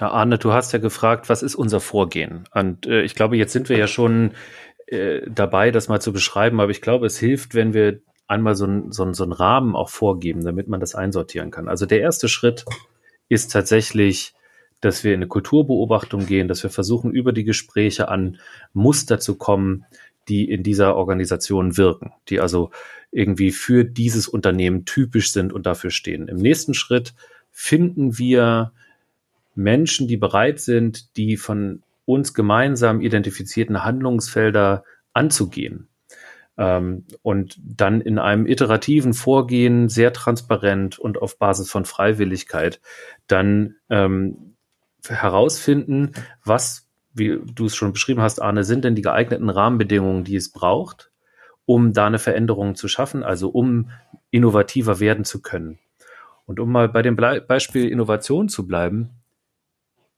Ja, Arne, du hast ja gefragt, was ist unser Vorgehen? Und äh, ich glaube, jetzt sind wir ja schon äh, dabei, das mal zu beschreiben, aber ich glaube, es hilft, wenn wir einmal so, ein, so, ein, so einen Rahmen auch vorgeben, damit man das einsortieren kann. Also der erste Schritt ist tatsächlich, dass wir in eine Kulturbeobachtung gehen, dass wir versuchen, über die Gespräche an Muster zu kommen, die in dieser Organisation wirken, die also irgendwie für dieses Unternehmen typisch sind und dafür stehen. Im nächsten Schritt finden wir Menschen, die bereit sind, die von uns gemeinsam identifizierten Handlungsfelder anzugehen. Ähm, und dann in einem iterativen Vorgehen sehr transparent und auf Basis von Freiwilligkeit dann ähm, herausfinden, was, wie du es schon beschrieben hast, Arne, sind denn die geeigneten Rahmenbedingungen, die es braucht, um da eine Veränderung zu schaffen, also um innovativer werden zu können. Und um mal bei dem Beispiel Innovation zu bleiben,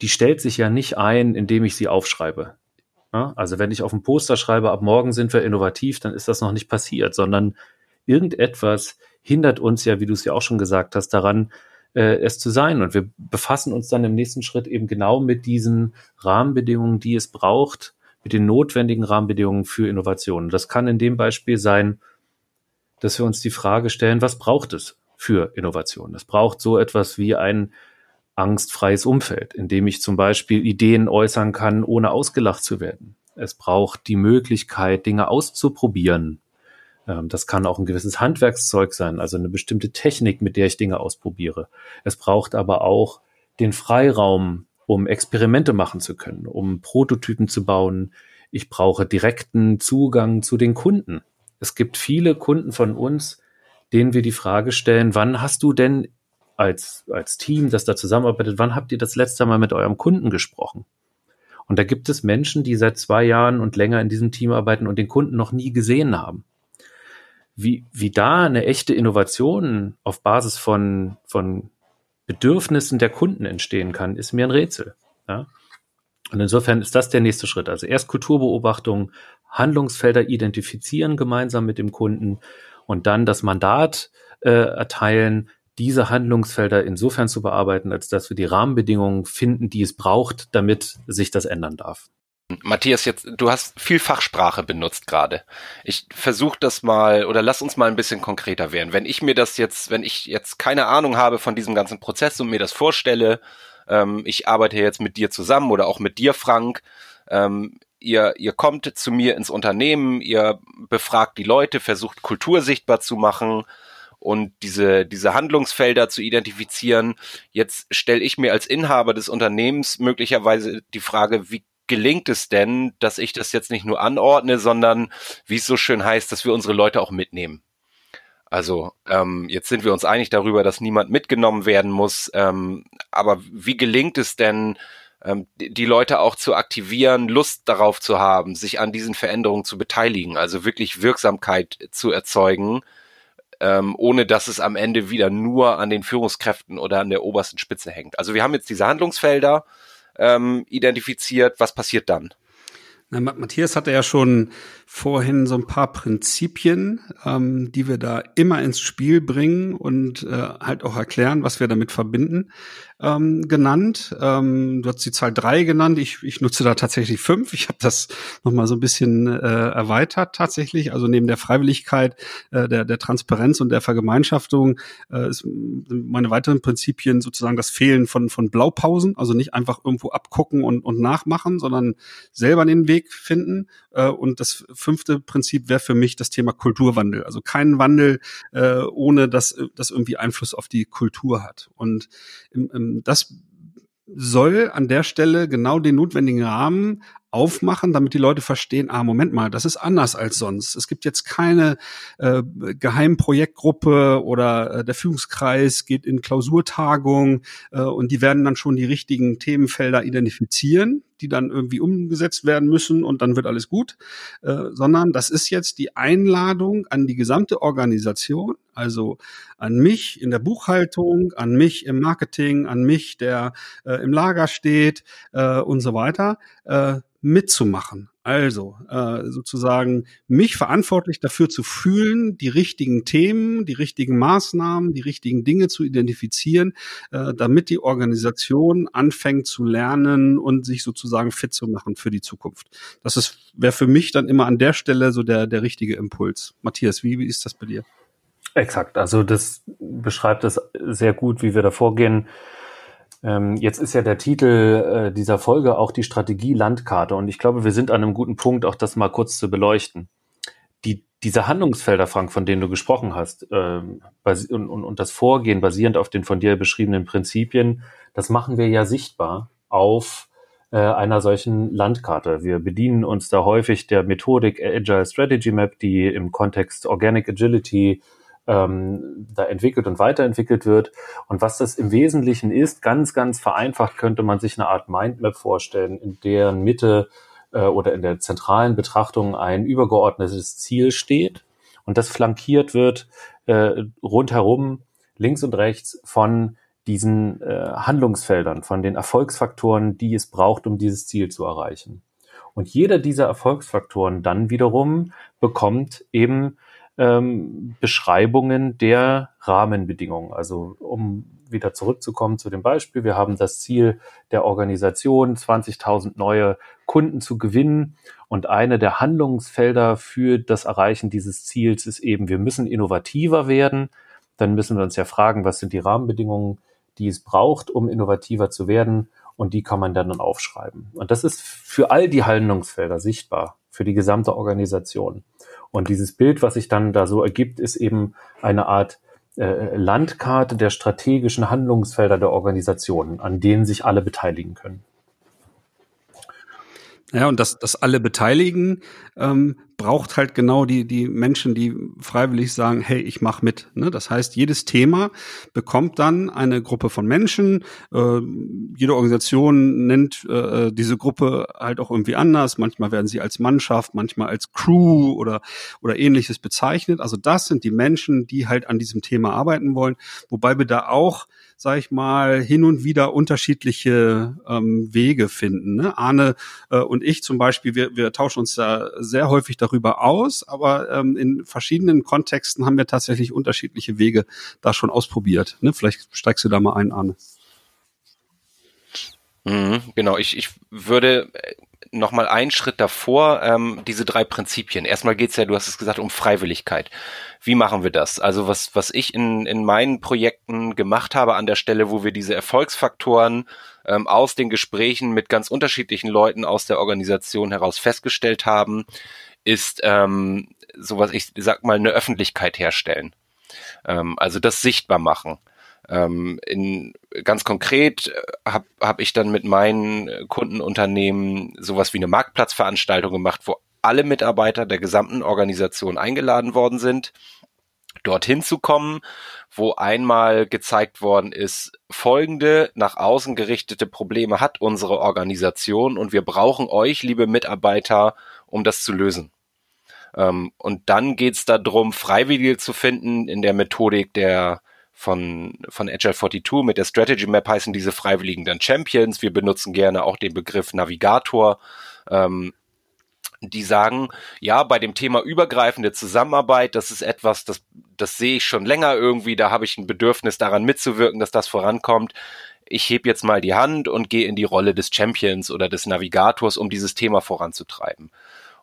die stellt sich ja nicht ein, indem ich sie aufschreibe. Ja, also wenn ich auf dem Poster schreibe, ab morgen sind wir innovativ, dann ist das noch nicht passiert, sondern irgendetwas hindert uns ja, wie du es ja auch schon gesagt hast, daran, äh, es zu sein. Und wir befassen uns dann im nächsten Schritt eben genau mit diesen Rahmenbedingungen, die es braucht, mit den notwendigen Rahmenbedingungen für Innovationen. Das kann in dem Beispiel sein, dass wir uns die Frage stellen, was braucht es für Innovation? Es braucht so etwas wie ein angstfreies Umfeld, in dem ich zum Beispiel Ideen äußern kann, ohne ausgelacht zu werden. Es braucht die Möglichkeit, Dinge auszuprobieren. Ähm, das kann auch ein gewisses Handwerkszeug sein, also eine bestimmte Technik, mit der ich Dinge ausprobiere. Es braucht aber auch den Freiraum, um Experimente machen zu können, um Prototypen zu bauen. Ich brauche direkten Zugang zu den Kunden. Es gibt viele Kunden von uns, denen wir die Frage stellen, wann hast du denn als, als Team, das da zusammenarbeitet, wann habt ihr das letzte Mal mit eurem Kunden gesprochen? Und da gibt es Menschen, die seit zwei Jahren und länger in diesem Team arbeiten und den Kunden noch nie gesehen haben. Wie, wie da eine echte Innovation auf Basis von, von Bedürfnissen der Kunden entstehen kann, ist mir ein Rätsel. Ja? Und insofern ist das der nächste Schritt. Also erst Kulturbeobachtung, Handlungsfelder identifizieren gemeinsam mit dem Kunden und dann das Mandat äh, erteilen, diese Handlungsfelder insofern zu bearbeiten, als dass wir die Rahmenbedingungen finden, die es braucht, damit sich das ändern darf. Matthias, jetzt du hast viel Fachsprache benutzt gerade. Ich versuche das mal oder lass uns mal ein bisschen konkreter werden. Wenn ich mir das jetzt, wenn ich jetzt keine Ahnung habe von diesem ganzen Prozess und mir das vorstelle, ähm, ich arbeite jetzt mit dir zusammen oder auch mit dir, Frank. Ähm, ihr, ihr kommt zu mir ins Unternehmen, ihr befragt die Leute, versucht Kultur sichtbar zu machen und diese, diese Handlungsfelder zu identifizieren. Jetzt stelle ich mir als Inhaber des Unternehmens möglicherweise die Frage, wie gelingt es denn, dass ich das jetzt nicht nur anordne, sondern, wie es so schön heißt, dass wir unsere Leute auch mitnehmen? Also ähm, jetzt sind wir uns einig darüber, dass niemand mitgenommen werden muss. Ähm, aber wie gelingt es denn, ähm, die Leute auch zu aktivieren, Lust darauf zu haben, sich an diesen Veränderungen zu beteiligen, also wirklich Wirksamkeit zu erzeugen, ähm, ohne dass es am Ende wieder nur an den Führungskräften oder an der obersten Spitze hängt. Also wir haben jetzt diese Handlungsfelder ähm, identifiziert. Was passiert dann? Na, Matthias hatte ja schon vorhin so ein paar Prinzipien, ähm, die wir da immer ins Spiel bringen und äh, halt auch erklären, was wir damit verbinden, ähm, genannt. Ähm, du hast die Zahl drei genannt. Ich, ich nutze da tatsächlich fünf. Ich habe das nochmal so ein bisschen äh, erweitert tatsächlich. Also neben der Freiwilligkeit, äh, der, der Transparenz und der Vergemeinschaftung äh, ist meine weiteren Prinzipien sozusagen das Fehlen von, von Blaupausen. Also nicht einfach irgendwo abgucken und, und nachmachen, sondern selber den Weg finden. Äh, und das fünfte Prinzip wäre für mich das Thema Kulturwandel. Also kein Wandel, äh, ohne dass das irgendwie Einfluss auf die Kultur hat. Und im, im, das soll an der Stelle genau den notwendigen Rahmen aufmachen, damit die Leute verstehen, ah, Moment mal, das ist anders als sonst. Es gibt jetzt keine äh, Geheimprojektgruppe oder äh, der Führungskreis geht in Klausurtagung äh, und die werden dann schon die richtigen Themenfelder identifizieren, die dann irgendwie umgesetzt werden müssen und dann wird alles gut, äh, sondern das ist jetzt die Einladung an die gesamte Organisation, also an mich in der Buchhaltung, an mich im Marketing, an mich, der äh, im Lager steht äh, und so weiter. Äh, mitzumachen. Also äh, sozusagen mich verantwortlich dafür zu fühlen, die richtigen Themen, die richtigen Maßnahmen, die richtigen Dinge zu identifizieren, äh, damit die Organisation anfängt zu lernen und sich sozusagen fit zu machen für die Zukunft. Das ist wäre für mich dann immer an der Stelle so der der richtige Impuls. Matthias, wie, wie ist das bei dir? Exakt. Also das beschreibt es sehr gut, wie wir da vorgehen. Ähm, jetzt ist ja der Titel äh, dieser Folge auch die Strategie Landkarte und ich glaube, wir sind an einem guten Punkt, auch das mal kurz zu beleuchten. Die, diese Handlungsfelder, Frank, von denen du gesprochen hast, ähm, und, und, und das Vorgehen basierend auf den von dir beschriebenen Prinzipien, das machen wir ja sichtbar auf äh, einer solchen Landkarte. Wir bedienen uns da häufig der Methodik Agile Strategy Map, die im Kontext Organic Agility ähm, da entwickelt und weiterentwickelt wird. Und was das im Wesentlichen ist, ganz, ganz vereinfacht könnte man sich eine Art Mindmap vorstellen, in deren Mitte äh, oder in der zentralen Betrachtung ein übergeordnetes Ziel steht und das flankiert wird äh, rundherum, links und rechts von diesen äh, Handlungsfeldern, von den Erfolgsfaktoren, die es braucht, um dieses Ziel zu erreichen. Und jeder dieser Erfolgsfaktoren dann wiederum bekommt eben ähm, Beschreibungen der Rahmenbedingungen. Also um wieder zurückzukommen zu dem Beispiel, wir haben das Ziel der Organisation, 20.000 neue Kunden zu gewinnen. Und eine der Handlungsfelder für das Erreichen dieses Ziels ist eben, wir müssen innovativer werden. Dann müssen wir uns ja fragen, was sind die Rahmenbedingungen, die es braucht, um innovativer zu werden. Und die kann man dann aufschreiben. Und das ist für all die Handlungsfelder sichtbar, für die gesamte Organisation. Und dieses Bild, was sich dann da so ergibt, ist eben eine Art äh, Landkarte der strategischen Handlungsfelder der Organisation, an denen sich alle beteiligen können. Ja, und dass, dass alle beteiligen, ähm, braucht halt genau die, die Menschen, die freiwillig sagen, hey, ich mach mit. Ne? Das heißt, jedes Thema bekommt dann eine Gruppe von Menschen. Äh, jede Organisation nennt äh, diese Gruppe halt auch irgendwie anders. Manchmal werden sie als Mannschaft, manchmal als Crew oder, oder ähnliches bezeichnet. Also das sind die Menschen, die halt an diesem Thema arbeiten wollen. Wobei wir da auch sag ich mal, hin und wieder unterschiedliche ähm, Wege finden. Ne? Arne äh, und ich zum Beispiel, wir, wir tauschen uns da sehr häufig darüber aus, aber ähm, in verschiedenen Kontexten haben wir tatsächlich unterschiedliche Wege da schon ausprobiert. Ne? Vielleicht steigst du da mal ein, Arne. Mhm, genau, ich, ich würde noch mal einen Schritt davor, ähm, diese drei Prinzipien. Erstmal geht's ja, du hast es gesagt, um Freiwilligkeit. Wie machen wir das? Also was, was ich in, in meinen Projekten gemacht habe an der Stelle, wo wir diese Erfolgsfaktoren ähm, aus den Gesprächen mit ganz unterschiedlichen Leuten aus der Organisation heraus festgestellt haben, ist ähm, sowas, ich sag mal, eine Öffentlichkeit herstellen. Ähm, also das sichtbar machen. Ähm, in, ganz konkret habe äh, hab ich dann mit meinen Kundenunternehmen sowas wie eine Marktplatzveranstaltung gemacht, wo alle Mitarbeiter der gesamten Organisation eingeladen worden sind, dorthin zu kommen, wo einmal gezeigt worden ist, folgende nach außen gerichtete Probleme hat unsere Organisation und wir brauchen euch, liebe Mitarbeiter, um das zu lösen. Ähm, und dann geht es darum, Freiwillige zu finden in der Methodik der von, von Agile 42 mit der Strategy Map heißen diese Freiwilligen dann Champions. Wir benutzen gerne auch den Begriff Navigator. Ähm, die sagen, ja, bei dem Thema übergreifende Zusammenarbeit, das ist etwas, das, das sehe ich schon länger irgendwie, da habe ich ein Bedürfnis daran mitzuwirken, dass das vorankommt. Ich heb jetzt mal die Hand und gehe in die Rolle des Champions oder des Navigators, um dieses Thema voranzutreiben.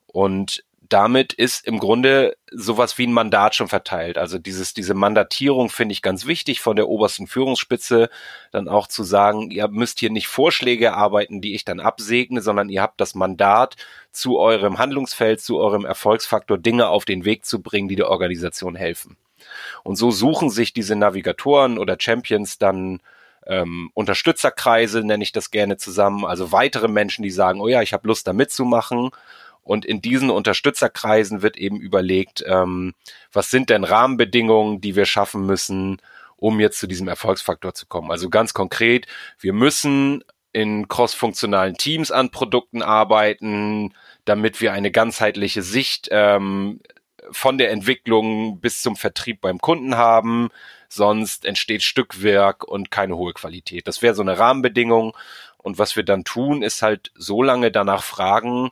Und damit ist im Grunde sowas wie ein Mandat schon verteilt. Also dieses, diese Mandatierung finde ich ganz wichtig von der obersten Führungsspitze, dann auch zu sagen, ihr müsst hier nicht Vorschläge erarbeiten, die ich dann absegne, sondern ihr habt das Mandat, zu eurem Handlungsfeld, zu eurem Erfolgsfaktor Dinge auf den Weg zu bringen, die der Organisation helfen. Und so suchen sich diese Navigatoren oder Champions dann ähm, Unterstützerkreise, nenne ich das gerne zusammen, also weitere Menschen, die sagen, oh ja, ich habe Lust da mitzumachen und in diesen Unterstützerkreisen wird eben überlegt, ähm, was sind denn Rahmenbedingungen, die wir schaffen müssen, um jetzt zu diesem Erfolgsfaktor zu kommen. Also ganz konkret, wir müssen in crossfunktionalen Teams an Produkten arbeiten, damit wir eine ganzheitliche Sicht ähm, von der Entwicklung bis zum Vertrieb beim Kunden haben. Sonst entsteht Stückwerk und keine hohe Qualität. Das wäre so eine Rahmenbedingung. Und was wir dann tun, ist halt so lange danach fragen,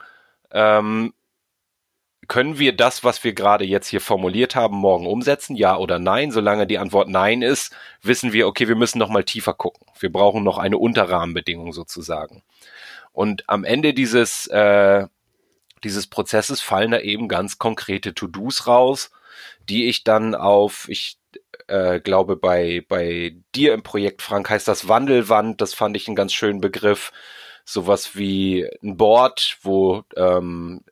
ähm, können wir das, was wir gerade jetzt hier formuliert haben, morgen umsetzen? Ja oder nein? Solange die Antwort nein ist, wissen wir, okay, wir müssen noch mal tiefer gucken. Wir brauchen noch eine Unterrahmenbedingung sozusagen. Und am Ende dieses, äh, dieses Prozesses fallen da eben ganz konkrete To-Dos raus, die ich dann auf, ich äh, glaube, bei, bei dir im Projekt, Frank, heißt das Wandelwand. Das fand ich einen ganz schönen Begriff sowas wie ein Board, wo ähm,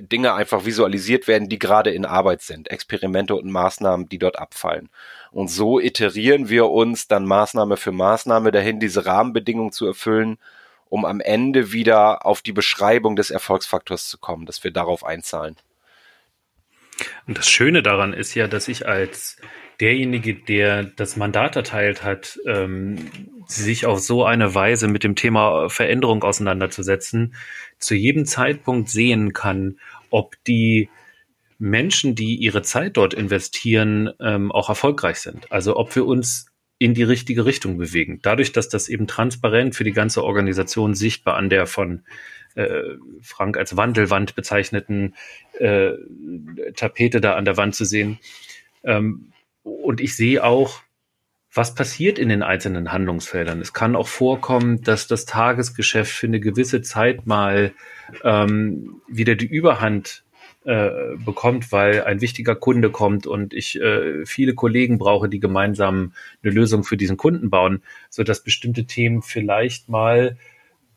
Dinge einfach visualisiert werden, die gerade in Arbeit sind, Experimente und Maßnahmen, die dort abfallen. Und so iterieren wir uns dann Maßnahme für Maßnahme dahin, diese Rahmenbedingungen zu erfüllen, um am Ende wieder auf die Beschreibung des Erfolgsfaktors zu kommen, dass wir darauf einzahlen. Und das Schöne daran ist ja, dass ich als derjenige, der das Mandat erteilt hat, ähm, sich auf so eine Weise mit dem Thema Veränderung auseinanderzusetzen, zu jedem Zeitpunkt sehen kann, ob die Menschen, die ihre Zeit dort investieren, ähm, auch erfolgreich sind. Also ob wir uns in die richtige Richtung bewegen. Dadurch, dass das eben transparent für die ganze Organisation sichtbar an der von äh, Frank als Wandelwand bezeichneten äh, Tapete da an der Wand zu sehen, ähm, und ich sehe auch, was passiert in den einzelnen Handlungsfeldern. Es kann auch vorkommen, dass das Tagesgeschäft für eine gewisse Zeit mal ähm, wieder die Überhand äh, bekommt, weil ein wichtiger Kunde kommt und ich äh, viele Kollegen brauche, die gemeinsam eine Lösung für diesen Kunden bauen, so dass bestimmte Themen vielleicht mal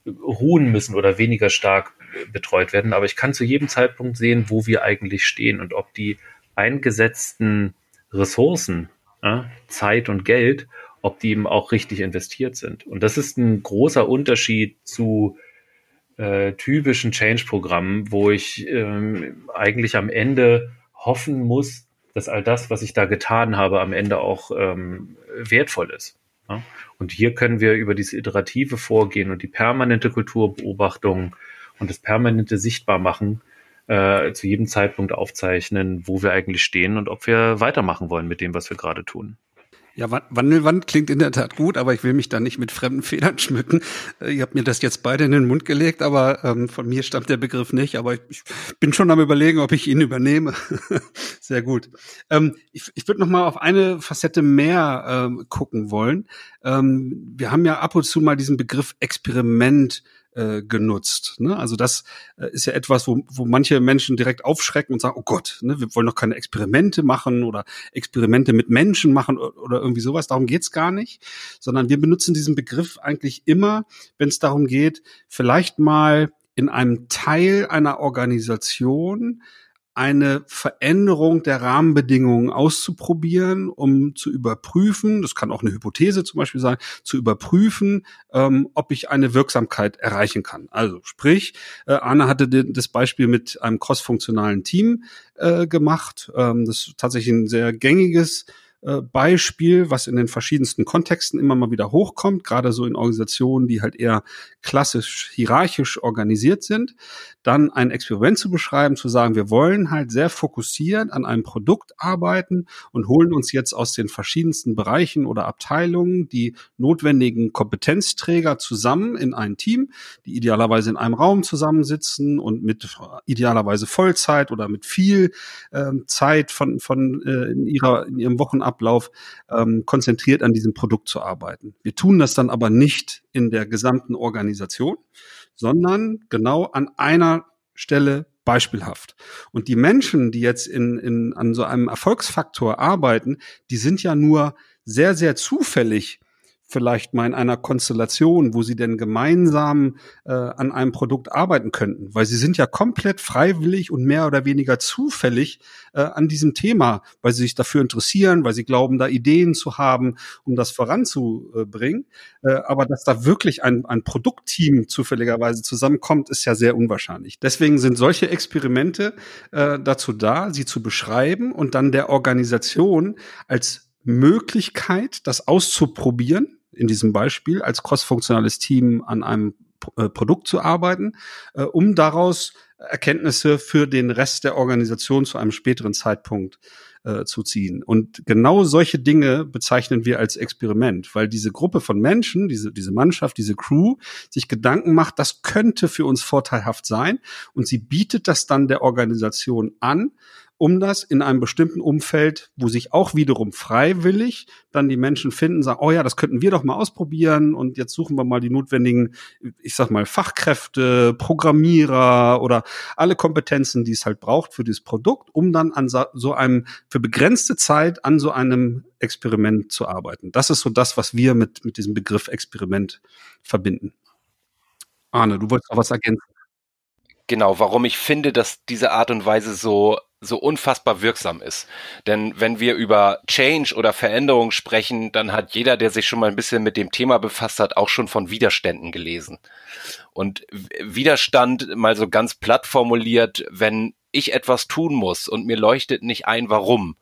ruhen müssen oder weniger stark betreut werden. Aber ich kann zu jedem Zeitpunkt sehen, wo wir eigentlich stehen und ob die eingesetzten Ressourcen ja, Zeit und Geld, ob die eben auch richtig investiert sind. Und das ist ein großer Unterschied zu äh, typischen Change-Programmen, wo ich ähm, eigentlich am Ende hoffen muss, dass all das, was ich da getan habe, am Ende auch ähm, wertvoll ist. Ja? Und hier können wir über diese iterative Vorgehen und die permanente Kulturbeobachtung und das permanente Sichtbarmachen äh, zu jedem Zeitpunkt aufzeichnen, wo wir eigentlich stehen und ob wir weitermachen wollen mit dem, was wir gerade tun. Ja, Wandelwand klingt in der Tat gut, aber ich will mich da nicht mit fremden Federn schmücken. Äh, ihr habt mir das jetzt beide in den Mund gelegt, aber ähm, von mir stammt der Begriff nicht. Aber ich, ich bin schon am überlegen, ob ich ihn übernehme. (laughs) Sehr gut. Ähm, ich ich würde noch mal auf eine Facette mehr ähm, gucken wollen. Ähm, wir haben ja ab und zu mal diesen Begriff Experiment äh, genutzt. Ne? Also das äh, ist ja etwas, wo, wo manche Menschen direkt aufschrecken und sagen, oh Gott, ne, wir wollen doch keine Experimente machen oder Experimente mit Menschen machen oder, oder irgendwie sowas. Darum geht's gar nicht, sondern wir benutzen diesen Begriff eigentlich immer, wenn es darum geht, vielleicht mal in einem Teil einer Organisation eine Veränderung der Rahmenbedingungen auszuprobieren, um zu überprüfen, das kann auch eine Hypothese zum Beispiel sein, zu überprüfen, ähm, ob ich eine Wirksamkeit erreichen kann. Also sprich, äh, Arne hatte das Beispiel mit einem crossfunktionalen Team äh, gemacht. Ähm, das ist tatsächlich ein sehr gängiges Beispiel, was in den verschiedensten Kontexten immer mal wieder hochkommt, gerade so in Organisationen, die halt eher klassisch hierarchisch organisiert sind, dann ein Experiment zu beschreiben, zu sagen, wir wollen halt sehr fokussiert an einem Produkt arbeiten und holen uns jetzt aus den verschiedensten Bereichen oder Abteilungen die notwendigen Kompetenzträger zusammen in ein Team, die idealerweise in einem Raum zusammensitzen und mit idealerweise Vollzeit oder mit viel ähm, Zeit von, von äh, in ihrer in ihrem Wochenabend Ablauf ähm, konzentriert an diesem Produkt zu arbeiten. Wir tun das dann aber nicht in der gesamten Organisation, sondern genau an einer Stelle beispielhaft. Und die Menschen, die jetzt in, in, an so einem Erfolgsfaktor arbeiten, die sind ja nur sehr, sehr zufällig vielleicht mal in einer Konstellation, wo sie denn gemeinsam äh, an einem Produkt arbeiten könnten, weil sie sind ja komplett freiwillig und mehr oder weniger zufällig äh, an diesem Thema, weil sie sich dafür interessieren, weil sie glauben, da Ideen zu haben, um das voranzubringen. Äh, aber dass da wirklich ein, ein Produktteam zufälligerweise zusammenkommt, ist ja sehr unwahrscheinlich. Deswegen sind solche Experimente äh, dazu da, sie zu beschreiben und dann der Organisation als Möglichkeit, das auszuprobieren, in diesem Beispiel als crossfunktionales Team an einem äh, Produkt zu arbeiten, äh, um daraus Erkenntnisse für den Rest der Organisation zu einem späteren Zeitpunkt äh, zu ziehen. Und genau solche Dinge bezeichnen wir als Experiment, weil diese Gruppe von Menschen, diese, diese Mannschaft, diese Crew sich Gedanken macht, das könnte für uns vorteilhaft sein und sie bietet das dann der Organisation an um das in einem bestimmten Umfeld, wo sich auch wiederum freiwillig dann die Menschen finden, sagen, oh ja, das könnten wir doch mal ausprobieren und jetzt suchen wir mal die notwendigen, ich sag mal, Fachkräfte, Programmierer oder alle Kompetenzen, die es halt braucht für dieses Produkt, um dann an so einem, für begrenzte Zeit an so einem Experiment zu arbeiten. Das ist so das, was wir mit, mit diesem Begriff Experiment verbinden. Arne, du wolltest auch was ergänzen. Genau, warum ich finde, dass diese Art und Weise so so unfassbar wirksam ist. Denn wenn wir über Change oder Veränderung sprechen, dann hat jeder, der sich schon mal ein bisschen mit dem Thema befasst hat, auch schon von Widerständen gelesen. Und Widerstand mal so ganz platt formuliert, wenn ich etwas tun muss und mir leuchtet nicht ein, warum,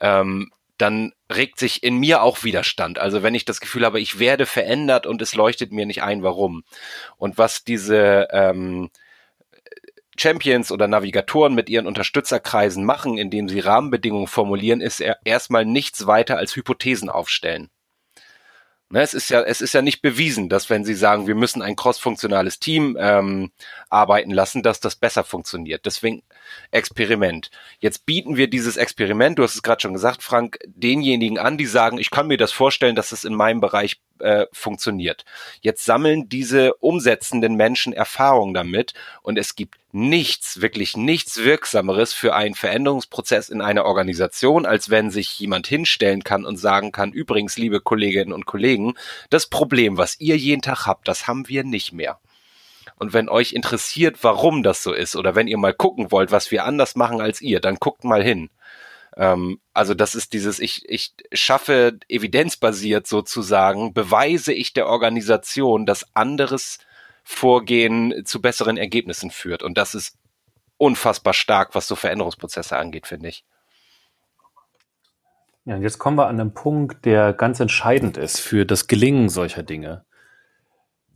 ähm, dann regt sich in mir auch Widerstand. Also wenn ich das Gefühl habe, ich werde verändert und es leuchtet mir nicht ein, warum. Und was diese ähm, Champions oder Navigatoren mit ihren Unterstützerkreisen machen, indem sie Rahmenbedingungen formulieren, ist erstmal nichts weiter als Hypothesen aufstellen. Ne, es ist ja, es ist ja nicht bewiesen, dass wenn Sie sagen, wir müssen ein crossfunktionales Team ähm, arbeiten lassen, dass das besser funktioniert. Deswegen Experiment. Jetzt bieten wir dieses Experiment, du hast es gerade schon gesagt, Frank, denjenigen an, die sagen, ich kann mir das vorstellen, dass es in meinem Bereich äh, funktioniert. Jetzt sammeln diese umsetzenden Menschen Erfahrung damit und es gibt nichts, wirklich nichts Wirksameres für einen Veränderungsprozess in einer Organisation, als wenn sich jemand hinstellen kann und sagen kann, übrigens, liebe Kolleginnen und Kollegen, das Problem, was ihr jeden Tag habt, das haben wir nicht mehr. Und wenn euch interessiert, warum das so ist, oder wenn ihr mal gucken wollt, was wir anders machen als ihr, dann guckt mal hin. Ähm, also das ist dieses, ich, ich schaffe evidenzbasiert sozusagen, beweise ich der Organisation, dass anderes Vorgehen zu besseren Ergebnissen führt. Und das ist unfassbar stark, was so Veränderungsprozesse angeht, finde ich. Ja, und jetzt kommen wir an einen Punkt, der ganz entscheidend ist für das Gelingen solcher Dinge.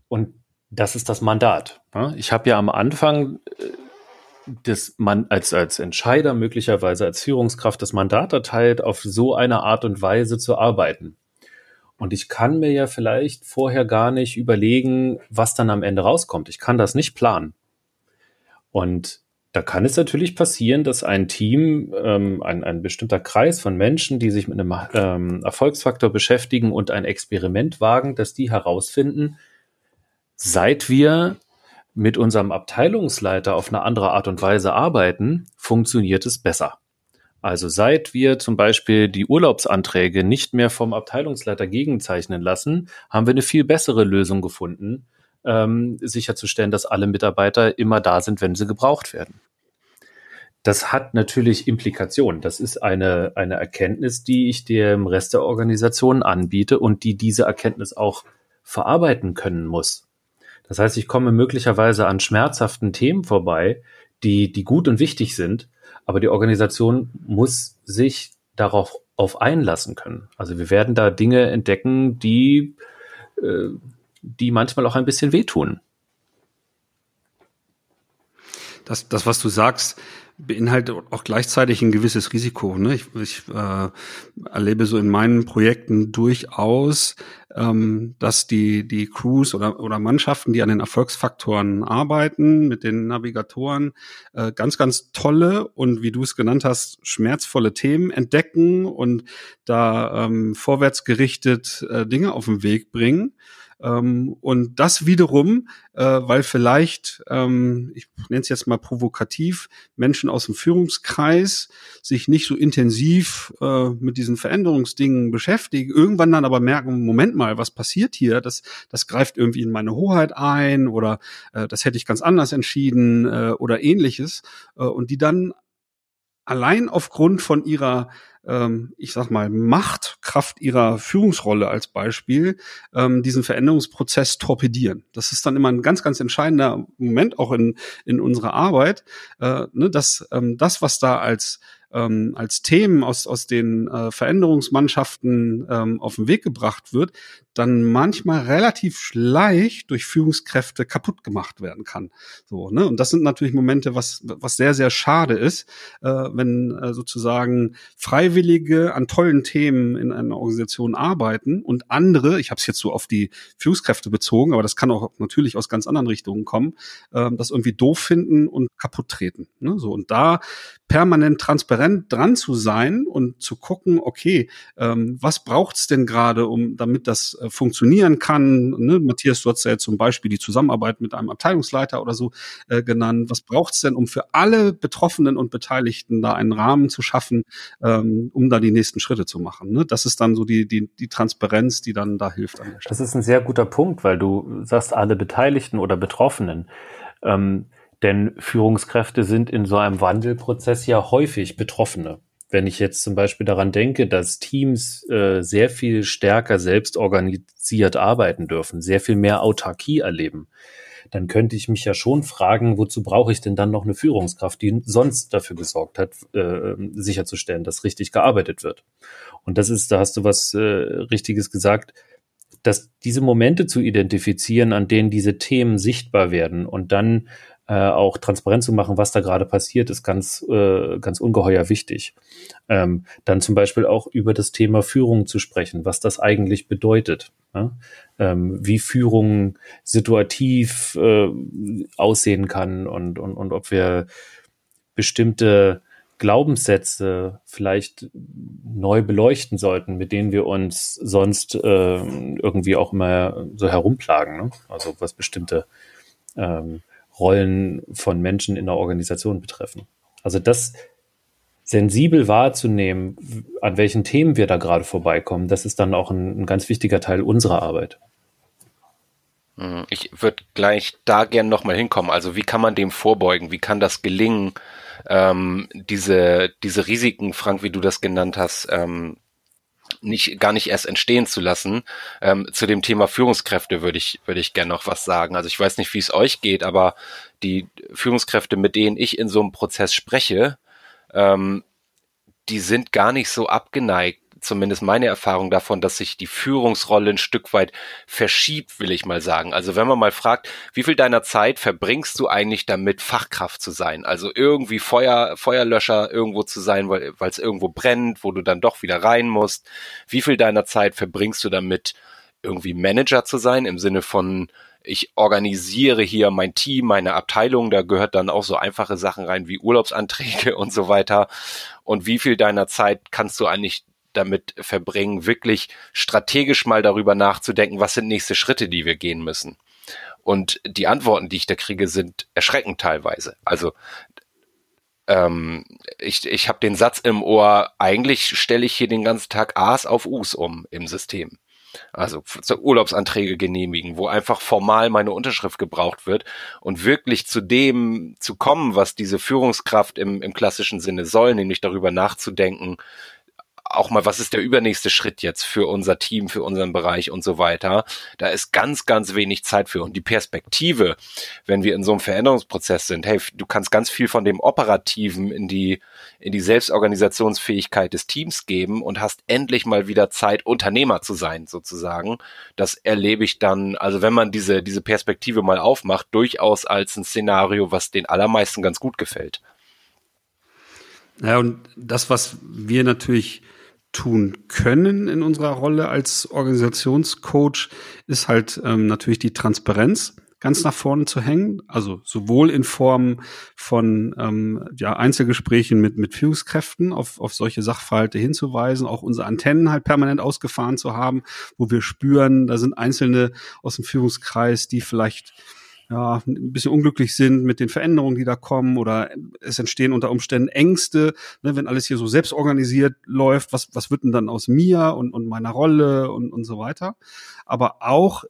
Und das ist das Mandat. Ich habe ja am Anfang äh, das man als, als Entscheider, möglicherweise als Führungskraft, das Mandat erteilt, auf so eine Art und Weise zu arbeiten. Und ich kann mir ja vielleicht vorher gar nicht überlegen, was dann am Ende rauskommt. Ich kann das nicht planen. Und da kann es natürlich passieren, dass ein Team, ähm, ein, ein bestimmter Kreis von Menschen, die sich mit einem ähm, Erfolgsfaktor beschäftigen und ein Experiment wagen, dass die herausfinden, seit wir mit unserem Abteilungsleiter auf eine andere Art und Weise arbeiten, funktioniert es besser. Also seit wir zum Beispiel die Urlaubsanträge nicht mehr vom Abteilungsleiter gegenzeichnen lassen, haben wir eine viel bessere Lösung gefunden, ähm, sicherzustellen, dass alle Mitarbeiter immer da sind, wenn sie gebraucht werden. Das hat natürlich Implikationen. Das ist eine, eine Erkenntnis, die ich dem Rest der Organisation anbiete und die diese Erkenntnis auch verarbeiten können muss. Das heißt, ich komme möglicherweise an schmerzhaften Themen vorbei, die, die gut und wichtig sind, aber die Organisation muss sich darauf auf einlassen können. Also wir werden da Dinge entdecken, die, äh, die manchmal auch ein bisschen wehtun. Das, das, was du sagst, beinhaltet auch gleichzeitig ein gewisses Risiko. Ne? Ich, ich äh, erlebe so in meinen Projekten durchaus, ähm, dass die, die Crews oder, oder Mannschaften, die an den Erfolgsfaktoren arbeiten, mit den Navigatoren, äh, ganz, ganz tolle und wie du es genannt hast, schmerzvolle Themen entdecken und da ähm, vorwärtsgerichtet äh, Dinge auf den Weg bringen. Ähm, und das wiederum, äh, weil vielleicht, ähm, ich nenne es jetzt mal provokativ, Menschen aus dem Führungskreis sich nicht so intensiv äh, mit diesen Veränderungsdingen beschäftigen, irgendwann dann aber merken, Moment mal, was passiert hier? Das, das greift irgendwie in meine Hoheit ein oder äh, das hätte ich ganz anders entschieden äh, oder ähnliches. Äh, und die dann allein aufgrund von ihrer ähm, ich sag mal, Machtkraft ihrer Führungsrolle als Beispiel ähm, diesen Veränderungsprozess torpedieren. Das ist dann immer ein ganz, ganz entscheidender Moment auch in, in unserer Arbeit, äh, ne, dass ähm, das, was da als ähm, als Themen aus, aus den äh, Veränderungsmannschaften ähm, auf den Weg gebracht wird, dann manchmal relativ leicht durch Führungskräfte kaputt gemacht werden kann. So, ne? Und das sind natürlich Momente, was, was sehr, sehr schade ist, äh, wenn äh, sozusagen Freiwillige an tollen Themen in einer Organisation arbeiten und andere, ich habe es jetzt so auf die Führungskräfte bezogen, aber das kann auch natürlich aus ganz anderen Richtungen kommen, äh, das irgendwie doof finden und kaputt treten. Ne? So, und da permanent transparent dran zu sein und zu gucken, okay, ähm, was braucht's denn gerade, um damit das äh, funktionieren kann? Ne? Matthias, du hast ja zum Beispiel die Zusammenarbeit mit einem Abteilungsleiter oder so äh, genannt. Was braucht's denn, um für alle Betroffenen und Beteiligten da einen Rahmen zu schaffen, ähm, um da die nächsten Schritte zu machen? Ne? Das ist dann so die, die, die Transparenz, die dann da hilft. An der Stelle. Das ist ein sehr guter Punkt, weil du sagst, alle Beteiligten oder Betroffenen. Ähm, denn Führungskräfte sind in so einem Wandelprozess ja häufig Betroffene. Wenn ich jetzt zum Beispiel daran denke, dass Teams äh, sehr viel stärker selbst organisiert arbeiten dürfen, sehr viel mehr Autarkie erleben, dann könnte ich mich ja schon fragen, wozu brauche ich denn dann noch eine Führungskraft, die sonst dafür gesorgt hat, äh, sicherzustellen, dass richtig gearbeitet wird. Und das ist, da hast du was äh, Richtiges gesagt, dass diese Momente zu identifizieren, an denen diese Themen sichtbar werden und dann äh, auch transparent zu machen, was da gerade passiert, ist ganz, äh, ganz ungeheuer wichtig. Ähm, dann zum Beispiel auch über das Thema Führung zu sprechen, was das eigentlich bedeutet. Ja? Ähm, wie Führung situativ äh, aussehen kann und, und, und ob wir bestimmte Glaubenssätze vielleicht neu beleuchten sollten, mit denen wir uns sonst äh, irgendwie auch immer so herumplagen. Ne? Also was bestimmte ähm, Rollen von Menschen in der Organisation betreffen. Also das sensibel wahrzunehmen, an welchen Themen wir da gerade vorbeikommen, das ist dann auch ein, ein ganz wichtiger Teil unserer Arbeit. Mhm. Ich würde gleich da gern nochmal hinkommen. Also wie kann man dem vorbeugen? Wie kann das gelingen, ähm, diese, diese Risiken, Frank, wie du das genannt hast, ähm, nicht gar nicht erst entstehen zu lassen. Ähm, zu dem Thema Führungskräfte würde ich würde ich gerne noch was sagen. Also ich weiß nicht, wie es euch geht, aber die Führungskräfte, mit denen ich in so einem Prozess spreche, ähm, die sind gar nicht so abgeneigt, zumindest meine Erfahrung davon, dass sich die Führungsrolle ein Stück weit verschiebt, will ich mal sagen. Also wenn man mal fragt, wie viel deiner Zeit verbringst du eigentlich damit, Fachkraft zu sein? Also irgendwie Feuer, Feuerlöscher irgendwo zu sein, weil es irgendwo brennt, wo du dann doch wieder rein musst. Wie viel deiner Zeit verbringst du damit, irgendwie Manager zu sein, im Sinne von, ich organisiere hier mein Team, meine Abteilung, da gehört dann auch so einfache Sachen rein wie Urlaubsanträge (laughs) und so weiter. Und wie viel deiner Zeit kannst du eigentlich damit verbringen, wirklich strategisch mal darüber nachzudenken, was sind nächste Schritte, die wir gehen müssen. Und die Antworten, die ich da kriege, sind erschreckend teilweise. Also ähm, ich, ich habe den Satz im Ohr, eigentlich stelle ich hier den ganzen Tag A's auf U's um im System. Also Urlaubsanträge genehmigen, wo einfach formal meine Unterschrift gebraucht wird und wirklich zu dem zu kommen, was diese Führungskraft im, im klassischen Sinne soll, nämlich darüber nachzudenken, auch mal, was ist der übernächste Schritt jetzt für unser Team, für unseren Bereich und so weiter. Da ist ganz, ganz wenig Zeit für. Und die Perspektive, wenn wir in so einem Veränderungsprozess sind, hey, du kannst ganz viel von dem Operativen in die, in die Selbstorganisationsfähigkeit des Teams geben und hast endlich mal wieder Zeit, Unternehmer zu sein, sozusagen. Das erlebe ich dann, also wenn man diese, diese Perspektive mal aufmacht, durchaus als ein Szenario, was den allermeisten ganz gut gefällt. Ja, und das, was wir natürlich tun können in unserer Rolle als Organisationscoach, ist halt ähm, natürlich die Transparenz ganz nach vorne zu hängen. Also sowohl in Form von ähm, ja, Einzelgesprächen mit, mit Führungskräften auf, auf solche Sachverhalte hinzuweisen, auch unsere Antennen halt permanent ausgefahren zu haben, wo wir spüren, da sind Einzelne aus dem Führungskreis, die vielleicht ja, ein bisschen unglücklich sind mit den Veränderungen, die da kommen oder es entstehen unter Umständen Ängste, ne, wenn alles hier so selbst organisiert läuft, was, was wird denn dann aus mir und, und meiner Rolle und, und so weiter. Aber auch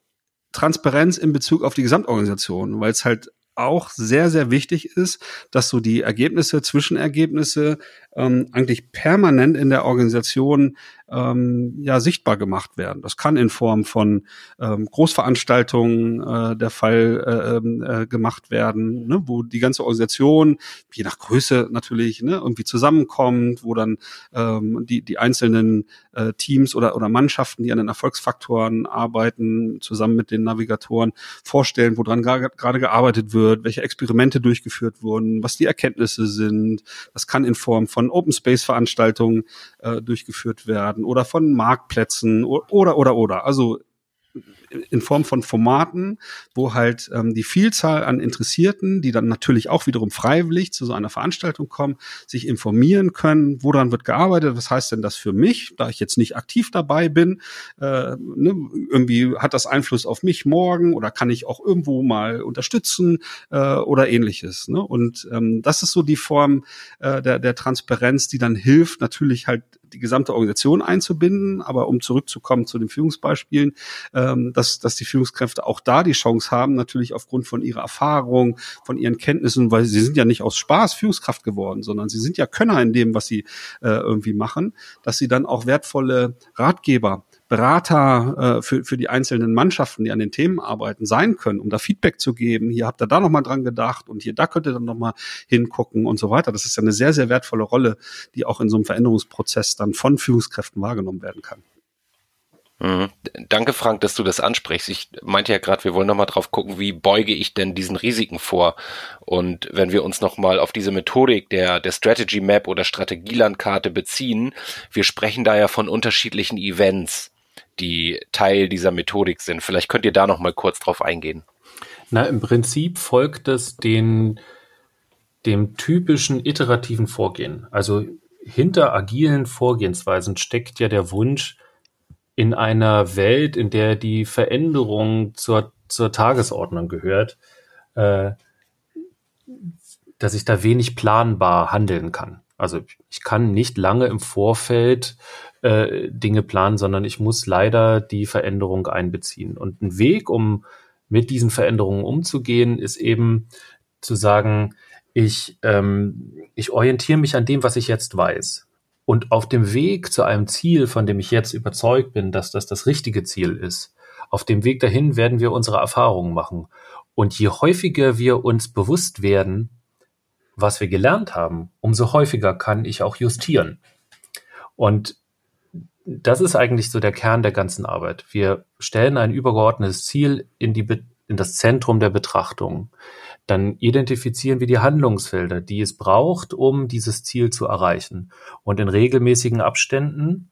Transparenz in Bezug auf die Gesamtorganisation, weil es halt auch sehr, sehr wichtig ist, dass so die Ergebnisse, Zwischenergebnisse ähm, eigentlich permanent in der Organisation ähm, ja sichtbar gemacht werden. Das kann in Form von ähm, Großveranstaltungen äh, der Fall äh, ähm, äh, gemacht werden, ne, wo die ganze Organisation, je nach Größe natürlich, ne, irgendwie zusammenkommt, wo dann ähm, die, die einzelnen äh, Teams oder, oder Mannschaften, die an den Erfolgsfaktoren arbeiten, zusammen mit den Navigatoren vorstellen, woran gerade gearbeitet wird, welche Experimente durchgeführt wurden, was die Erkenntnisse sind. Das kann in Form von Open Space Veranstaltungen äh, durchgeführt werden oder von Marktplätzen oder oder oder. Also in Form von Formaten, wo halt ähm, die Vielzahl an Interessierten, die dann natürlich auch wiederum freiwillig zu so einer Veranstaltung kommen, sich informieren können, woran wird gearbeitet, was heißt denn das für mich, da ich jetzt nicht aktiv dabei bin, äh, ne, irgendwie hat das Einfluss auf mich morgen oder kann ich auch irgendwo mal unterstützen äh, oder ähnliches. Ne? Und ähm, das ist so die Form äh, der, der Transparenz, die dann hilft, natürlich halt die gesamte Organisation einzubinden, aber um zurückzukommen zu den Führungsbeispielen, ähm, dass, dass die Führungskräfte auch da die Chance haben, natürlich aufgrund von ihrer Erfahrung, von ihren Kenntnissen, weil sie sind ja nicht aus Spaß Führungskraft geworden, sondern sie sind ja Könner in dem, was sie äh, irgendwie machen, dass sie dann auch wertvolle Ratgeber Berater äh, für, für die einzelnen Mannschaften, die an den Themen arbeiten, sein können, um da Feedback zu geben. Hier habt ihr da nochmal dran gedacht und hier, da könnt ihr dann nochmal hingucken und so weiter. Das ist ja eine sehr, sehr wertvolle Rolle, die auch in so einem Veränderungsprozess dann von Führungskräften wahrgenommen werden kann. Mhm. Danke, Frank, dass du das ansprichst. Ich meinte ja gerade, wir wollen nochmal drauf gucken, wie beuge ich denn diesen Risiken vor? Und wenn wir uns nochmal auf diese Methodik der, der Strategy Map oder Strategielandkarte beziehen, wir sprechen da ja von unterschiedlichen Events die Teil dieser Methodik sind. Vielleicht könnt ihr da noch mal kurz drauf eingehen. Na, im Prinzip folgt es den, dem typischen iterativen Vorgehen. Also hinter agilen Vorgehensweisen steckt ja der Wunsch, in einer Welt, in der die Veränderung zur, zur Tagesordnung gehört, äh, dass ich da wenig planbar handeln kann. Also ich kann nicht lange im Vorfeld äh, Dinge planen, sondern ich muss leider die Veränderung einbeziehen. Und ein Weg, um mit diesen Veränderungen umzugehen, ist eben zu sagen, ich, ähm, ich orientiere mich an dem, was ich jetzt weiß. Und auf dem Weg zu einem Ziel, von dem ich jetzt überzeugt bin, dass das das richtige Ziel ist, auf dem Weg dahin werden wir unsere Erfahrungen machen. Und je häufiger wir uns bewusst werden, was wir gelernt haben, umso häufiger kann ich auch justieren. Und das ist eigentlich so der Kern der ganzen Arbeit. Wir stellen ein übergeordnetes Ziel in, die, in das Zentrum der Betrachtung. Dann identifizieren wir die Handlungsfelder, die es braucht, um dieses Ziel zu erreichen. Und in regelmäßigen Abständen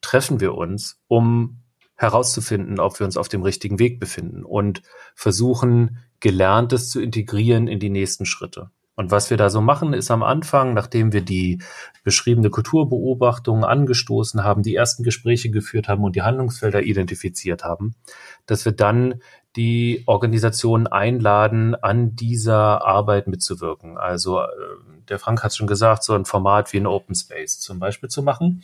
treffen wir uns, um herauszufinden, ob wir uns auf dem richtigen Weg befinden und versuchen, Gelerntes zu integrieren in die nächsten Schritte. Und was wir da so machen, ist am Anfang, nachdem wir die beschriebene Kulturbeobachtung angestoßen haben, die ersten Gespräche geführt haben und die Handlungsfelder identifiziert haben, dass wir dann die Organisationen einladen, an dieser Arbeit mitzuwirken. Also äh, der Frank hat schon gesagt, so ein Format wie ein Open Space zum Beispiel zu machen,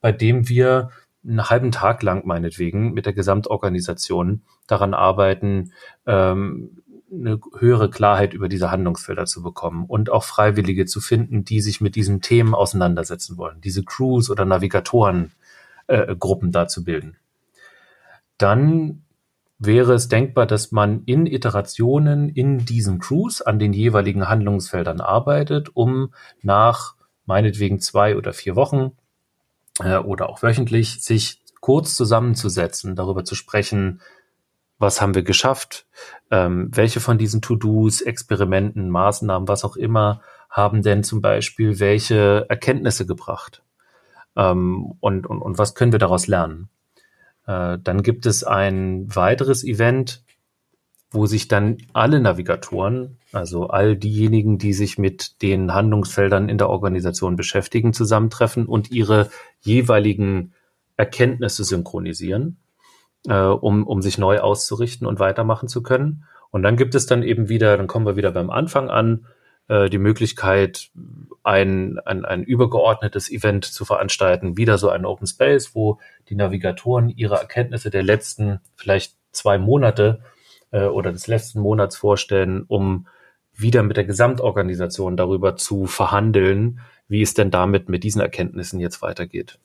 bei dem wir einen halben Tag lang meinetwegen mit der Gesamtorganisation daran arbeiten, ähm, eine höhere Klarheit über diese Handlungsfelder zu bekommen und auch Freiwillige zu finden, die sich mit diesen Themen auseinandersetzen wollen, diese Crews oder Navigatoren äh, Gruppen dazu bilden. Dann wäre es denkbar, dass man in Iterationen in diesen Crews an den jeweiligen Handlungsfeldern arbeitet, um nach meinetwegen zwei oder vier Wochen äh, oder auch wöchentlich sich kurz zusammenzusetzen, darüber zu sprechen, was haben wir geschafft, ähm, welche von diesen To-Dos, Experimenten, Maßnahmen, was auch immer, haben denn zum Beispiel welche Erkenntnisse gebracht? Ähm, und, und, und was können wir daraus lernen. Äh, dann gibt es ein weiteres Event, wo sich dann alle Navigatoren, also all diejenigen, die sich mit den Handlungsfeldern in der Organisation beschäftigen, zusammentreffen und ihre jeweiligen Erkenntnisse synchronisieren äh, um, um sich neu auszurichten und weitermachen zu können. Und dann gibt es dann eben wieder, dann kommen wir wieder beim Anfang an, äh, die Möglichkeit, ein, ein, ein übergeordnetes Event zu veranstalten, wieder so ein Open Space, wo die Navigatoren ihre Erkenntnisse der letzten vielleicht zwei Monate äh, oder des letzten Monats vorstellen, um wieder mit der Gesamtorganisation darüber zu verhandeln, wie es denn damit mit diesen Erkenntnissen jetzt weitergeht.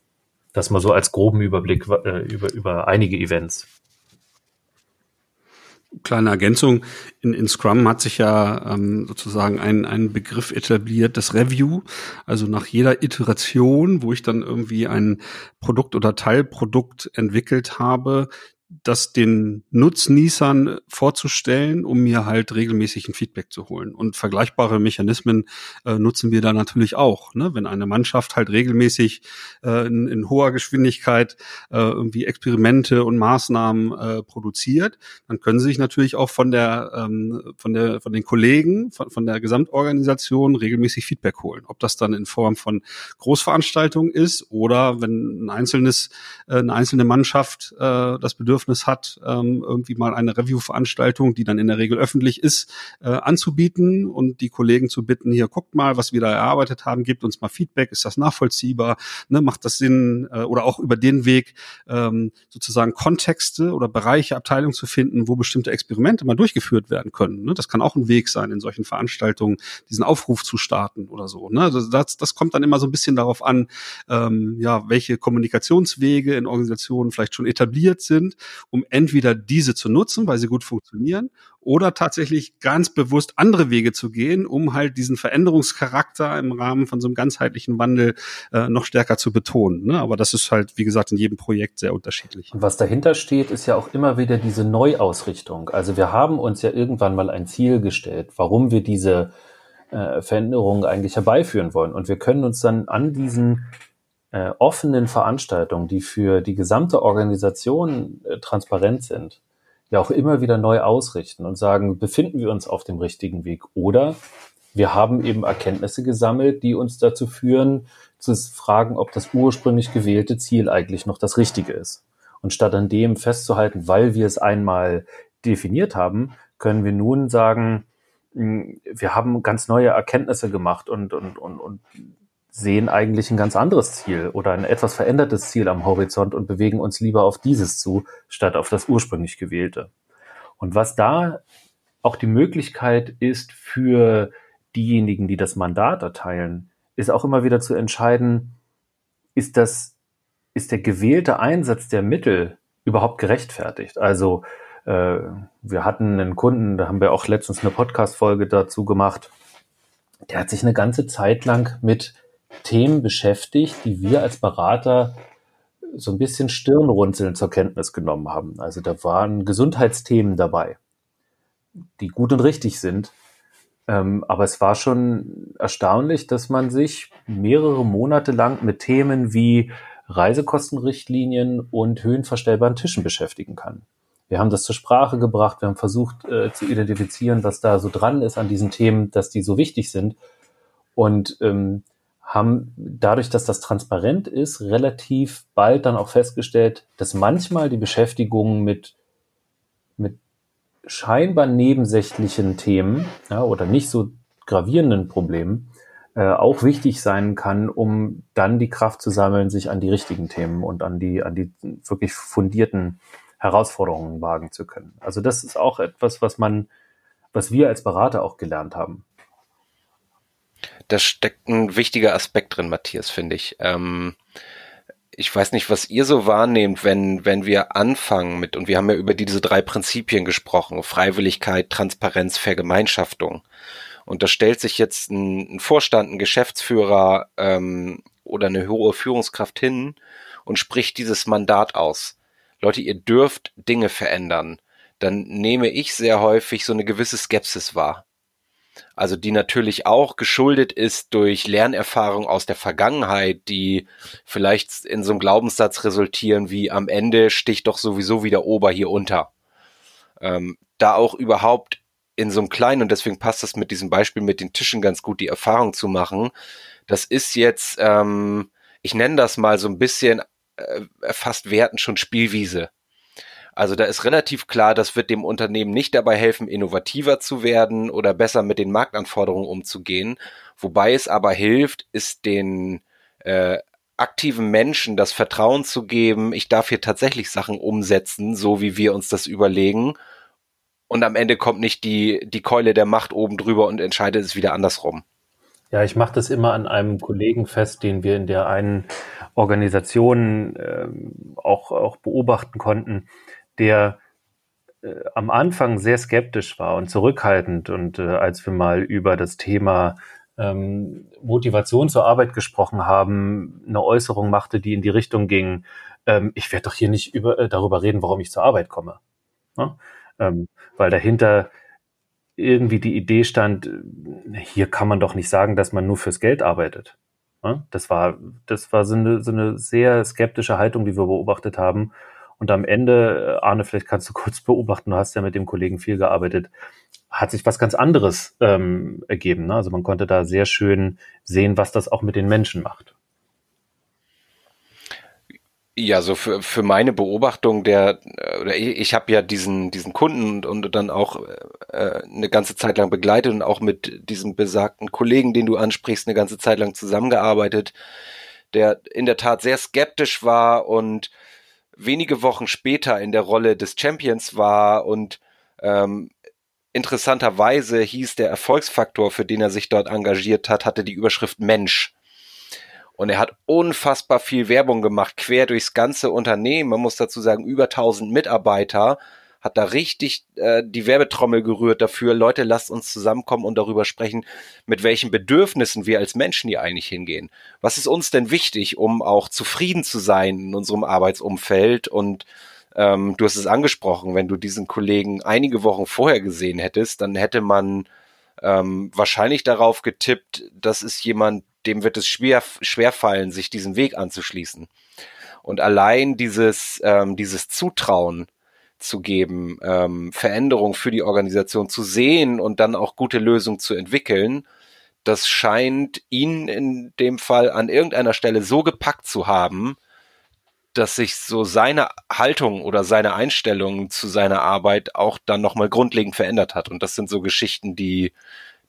Das mal so als groben Überblick äh, über, über einige Events. Kleine Ergänzung. In, in Scrum hat sich ja ähm, sozusagen ein, ein Begriff etabliert, das Review. Also nach jeder Iteration, wo ich dann irgendwie ein Produkt oder Teilprodukt entwickelt habe, das den Nutznießern vorzustellen, um mir halt regelmäßig ein Feedback zu holen. Und vergleichbare Mechanismen äh, nutzen wir da natürlich auch. Ne? Wenn eine Mannschaft halt regelmäßig äh, in, in, hoher Geschwindigkeit äh, irgendwie Experimente und Maßnahmen äh, produziert, dann können sie sich natürlich auch von der ähm, von der von den Kollegen von, von der Gesamtorganisation regelmäßig Feedback holen. Ob das dann in Form von Großveranstaltungen ist oder wenn ein einzelnes äh, eine einzelne Mannschaft äh, das Bedürfnis Bedürfnis hat, ähm, irgendwie mal eine Review-Veranstaltung, die dann in der Regel öffentlich ist, äh, anzubieten und die Kollegen zu bitten, hier guckt mal, was wir da erarbeitet haben, gebt uns mal Feedback, ist das nachvollziehbar, ne, macht das Sinn äh, oder auch über den Weg ähm, sozusagen Kontexte oder Bereiche, Abteilungen zu finden, wo bestimmte Experimente mal durchgeführt werden können. Ne? Das kann auch ein Weg sein, in solchen Veranstaltungen diesen Aufruf zu starten oder so. Ne? Das, das, das kommt dann immer so ein bisschen darauf an, ähm, ja, welche Kommunikationswege in Organisationen vielleicht schon etabliert sind um entweder diese zu nutzen, weil sie gut funktionieren, oder tatsächlich ganz bewusst andere Wege zu gehen, um halt diesen Veränderungscharakter im Rahmen von so einem ganzheitlichen Wandel äh, noch stärker zu betonen. Ne? Aber das ist halt, wie gesagt, in jedem Projekt sehr unterschiedlich. Und was dahinter steht, ist ja auch immer wieder diese Neuausrichtung. Also wir haben uns ja irgendwann mal ein Ziel gestellt, warum wir diese äh, Veränderungen eigentlich herbeiführen wollen. Und wir können uns dann an diesen äh, offenen Veranstaltungen, die für die gesamte Organisation äh, transparent sind, ja auch immer wieder neu ausrichten und sagen, befinden wir uns auf dem richtigen Weg oder wir haben eben Erkenntnisse gesammelt, die uns dazu führen, zu fragen, ob das ursprünglich gewählte Ziel eigentlich noch das Richtige ist. Und statt an dem festzuhalten, weil wir es einmal definiert haben, können wir nun sagen, hm, wir haben ganz neue Erkenntnisse gemacht und, und, und, und sehen eigentlich ein ganz anderes Ziel oder ein etwas verändertes Ziel am Horizont und bewegen uns lieber auf dieses zu, statt auf das ursprünglich gewählte. Und was da auch die Möglichkeit ist für diejenigen, die das Mandat erteilen, ist auch immer wieder zu entscheiden, ist das, ist der gewählte Einsatz der Mittel überhaupt gerechtfertigt? Also, äh, wir hatten einen Kunden, da haben wir auch letztens eine Podcast-Folge dazu gemacht, der hat sich eine ganze Zeit lang mit Themen beschäftigt, die wir als Berater so ein bisschen Stirnrunzeln zur Kenntnis genommen haben. Also da waren Gesundheitsthemen dabei, die gut und richtig sind. Ähm, aber es war schon erstaunlich, dass man sich mehrere Monate lang mit Themen wie Reisekostenrichtlinien und höhenverstellbaren Tischen beschäftigen kann. Wir haben das zur Sprache gebracht, wir haben versucht äh, zu identifizieren, was da so dran ist an diesen Themen, dass die so wichtig sind. Und ähm, haben dadurch, dass das transparent ist, relativ bald dann auch festgestellt, dass manchmal die Beschäftigung mit, mit scheinbar nebensächlichen Themen ja, oder nicht so gravierenden Problemen äh, auch wichtig sein kann, um dann die Kraft zu sammeln, sich an die richtigen Themen und an die, an die wirklich fundierten Herausforderungen wagen zu können. Also das ist auch etwas, was man, was wir als Berater auch gelernt haben da steckt ein wichtiger Aspekt drin, Matthias, finde ich. Ähm, ich weiß nicht, was ihr so wahrnehmt, wenn, wenn wir anfangen mit, und wir haben ja über diese drei Prinzipien gesprochen, Freiwilligkeit, Transparenz, Vergemeinschaftung. Und da stellt sich jetzt ein, ein Vorstand, ein Geschäftsführer ähm, oder eine hohe Führungskraft hin und spricht dieses Mandat aus. Leute, ihr dürft Dinge verändern. Dann nehme ich sehr häufig so eine gewisse Skepsis wahr. Also die natürlich auch geschuldet ist durch Lernerfahrung aus der Vergangenheit, die vielleicht in so einem Glaubenssatz resultieren wie am Ende sticht doch sowieso wieder Ober hier unter. Ähm, da auch überhaupt in so einem kleinen, und deswegen passt das mit diesem Beispiel mit den Tischen ganz gut, die Erfahrung zu machen. Das ist jetzt, ähm, ich nenne das mal so ein bisschen äh, fast werten schon Spielwiese. Also da ist relativ klar, das wird dem Unternehmen nicht dabei helfen, innovativer zu werden oder besser mit den Marktanforderungen umzugehen. Wobei es aber hilft, ist den äh, aktiven Menschen das Vertrauen zu geben, ich darf hier tatsächlich Sachen umsetzen, so wie wir uns das überlegen. Und am Ende kommt nicht die, die Keule der Macht oben drüber und entscheidet es wieder andersrum. Ja, ich mache das immer an einem Kollegen fest, den wir in der einen Organisation äh, auch, auch beobachten konnten der äh, am Anfang sehr skeptisch war und zurückhaltend und äh, als wir mal über das Thema ähm, Motivation zur Arbeit gesprochen haben, eine Äußerung machte, die in die Richtung ging, ähm, ich werde doch hier nicht über, äh, darüber reden, warum ich zur Arbeit komme. Ja? Ähm, weil dahinter irgendwie die Idee stand, hier kann man doch nicht sagen, dass man nur fürs Geld arbeitet. Ja? Das war, das war so eine, so eine sehr skeptische Haltung, die wir beobachtet haben. Und am Ende, äh, Arne, vielleicht kannst du (laughs) kurz beobachten, du hast ja mit dem Kollegen viel gearbeitet, hat sich was ganz anderes ähm, ergeben. Ne? Also man konnte da sehr schön sehen, was das auch mit den Menschen macht. Ja, so für, für meine Beobachtung der, äh, oder ich, ich habe ja diesen, diesen Kunden und, und dann auch äh, eine ganze Zeit lang begleitet und auch mit diesem besagten Kollegen, den du ansprichst, eine ganze Zeit lang zusammengearbeitet, der in der Tat sehr skeptisch war und wenige Wochen später in der Rolle des Champions war und ähm, interessanterweise hieß der Erfolgsfaktor, für den er sich dort engagiert hat, hatte die Überschrift Mensch. Und er hat unfassbar viel Werbung gemacht, quer durchs ganze Unternehmen. Man muss dazu sagen, über 1000 Mitarbeiter hat da richtig äh, die Werbetrommel gerührt dafür, Leute, lasst uns zusammenkommen und darüber sprechen, mit welchen Bedürfnissen wir als Menschen hier eigentlich hingehen. Was ist uns denn wichtig, um auch zufrieden zu sein in unserem Arbeitsumfeld? Und ähm, du hast es angesprochen, wenn du diesen Kollegen einige Wochen vorher gesehen hättest, dann hätte man ähm, wahrscheinlich darauf getippt, das ist jemand, dem wird es schwer, schwer fallen, sich diesem Weg anzuschließen. Und allein dieses, ähm, dieses Zutrauen zu geben, ähm, Veränderung für die Organisation zu sehen und dann auch gute Lösungen zu entwickeln, das scheint ihn in dem Fall an irgendeiner Stelle so gepackt zu haben, dass sich so seine Haltung oder seine Einstellung zu seiner Arbeit auch dann nochmal grundlegend verändert hat. Und das sind so Geschichten, die,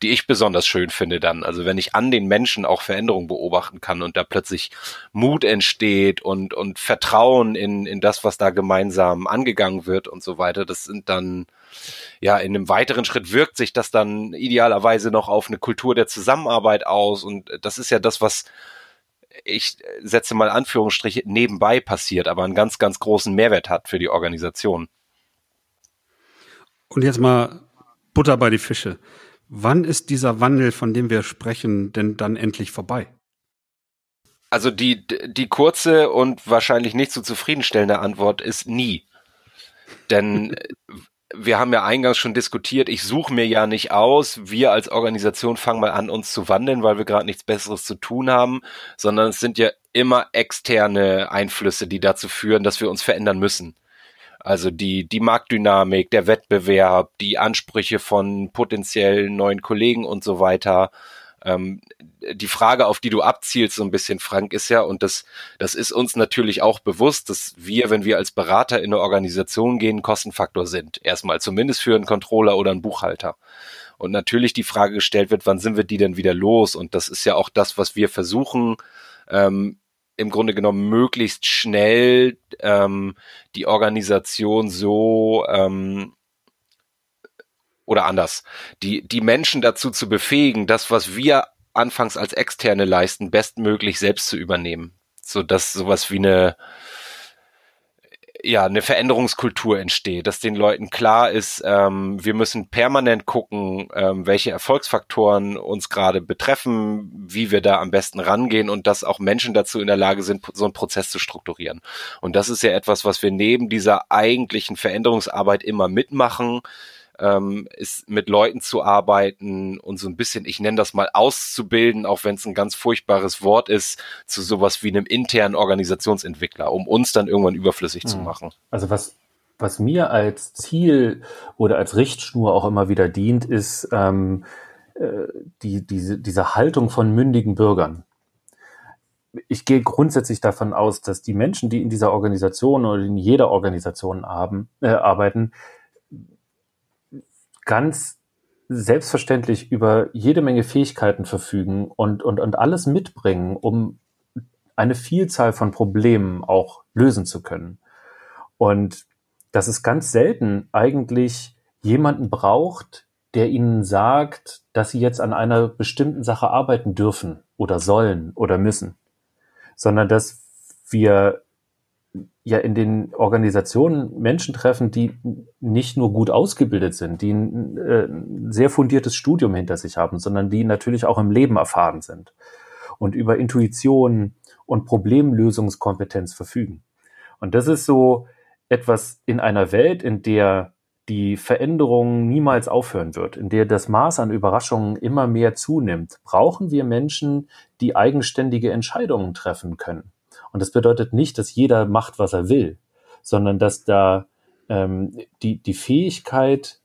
die ich besonders schön finde dann. Also wenn ich an den Menschen auch Veränderungen beobachten kann und da plötzlich Mut entsteht und, und Vertrauen in, in das, was da gemeinsam angegangen wird und so weiter, das sind dann, ja, in einem weiteren Schritt wirkt sich das dann idealerweise noch auf eine Kultur der Zusammenarbeit aus und das ist ja das, was ich setze mal Anführungsstriche nebenbei passiert, aber einen ganz, ganz großen Mehrwert hat für die Organisation. Und jetzt mal Butter bei die Fische. Wann ist dieser Wandel, von dem wir sprechen, denn dann endlich vorbei? Also die, die kurze und wahrscheinlich nicht so zufriedenstellende Antwort ist nie. Denn (laughs) wir haben ja eingangs schon diskutiert, ich suche mir ja nicht aus, wir als Organisation fangen mal an, uns zu wandeln, weil wir gerade nichts Besseres zu tun haben, sondern es sind ja immer externe Einflüsse, die dazu führen, dass wir uns verändern müssen. Also die, die Marktdynamik, der Wettbewerb, die Ansprüche von potenziellen neuen Kollegen und so weiter. Ähm, die Frage, auf die du abzielst, so ein bisschen, Frank, ist ja, und das, das ist uns natürlich auch bewusst, dass wir, wenn wir als Berater in eine Organisation gehen, Kostenfaktor sind. Erstmal zumindest für einen Controller oder einen Buchhalter. Und natürlich die Frage gestellt wird, wann sind wir die denn wieder los? Und das ist ja auch das, was wir versuchen, ähm, im Grunde genommen möglichst schnell ähm, die Organisation so ähm, oder anders, die, die Menschen dazu zu befähigen, das, was wir anfangs als Externe leisten, bestmöglich selbst zu übernehmen. So dass sowas wie eine, ja, eine Veränderungskultur entsteht, dass den Leuten klar ist, ähm, wir müssen permanent gucken, ähm, welche Erfolgsfaktoren uns gerade betreffen, wie wir da am besten rangehen und dass auch Menschen dazu in der Lage sind, so einen Prozess zu strukturieren. Und das ist ja etwas, was wir neben dieser eigentlichen Veränderungsarbeit immer mitmachen, ähm, ist mit Leuten zu arbeiten und so ein bisschen, ich nenne das mal auszubilden, auch wenn es ein ganz furchtbares Wort ist, zu sowas wie einem internen Organisationsentwickler, um uns dann irgendwann überflüssig mhm. zu machen. Also was was mir als Ziel oder als Richtschnur auch immer wieder dient, ist ähm, äh, die, diese, diese Haltung von mündigen Bürgern. Ich gehe grundsätzlich davon aus, dass die Menschen, die in dieser Organisation oder in jeder Organisation haben, äh, arbeiten, ganz selbstverständlich über jede Menge Fähigkeiten verfügen und, und, und alles mitbringen, um eine Vielzahl von Problemen auch lösen zu können. Und dass es ganz selten eigentlich jemanden braucht, der ihnen sagt, dass sie jetzt an einer bestimmten Sache arbeiten dürfen oder sollen oder müssen, sondern dass wir ja in den Organisationen Menschen treffen, die nicht nur gut ausgebildet sind, die ein, äh, sehr fundiertes Studium hinter sich haben, sondern die natürlich auch im Leben erfahren sind und über Intuition und Problemlösungskompetenz verfügen. Und das ist so etwas in einer Welt, in der die Veränderung niemals aufhören wird, in der das Maß an Überraschungen immer mehr zunimmt, brauchen wir Menschen, die eigenständige Entscheidungen treffen können und das bedeutet nicht, dass jeder macht, was er will, sondern dass da ähm, die, die Fähigkeit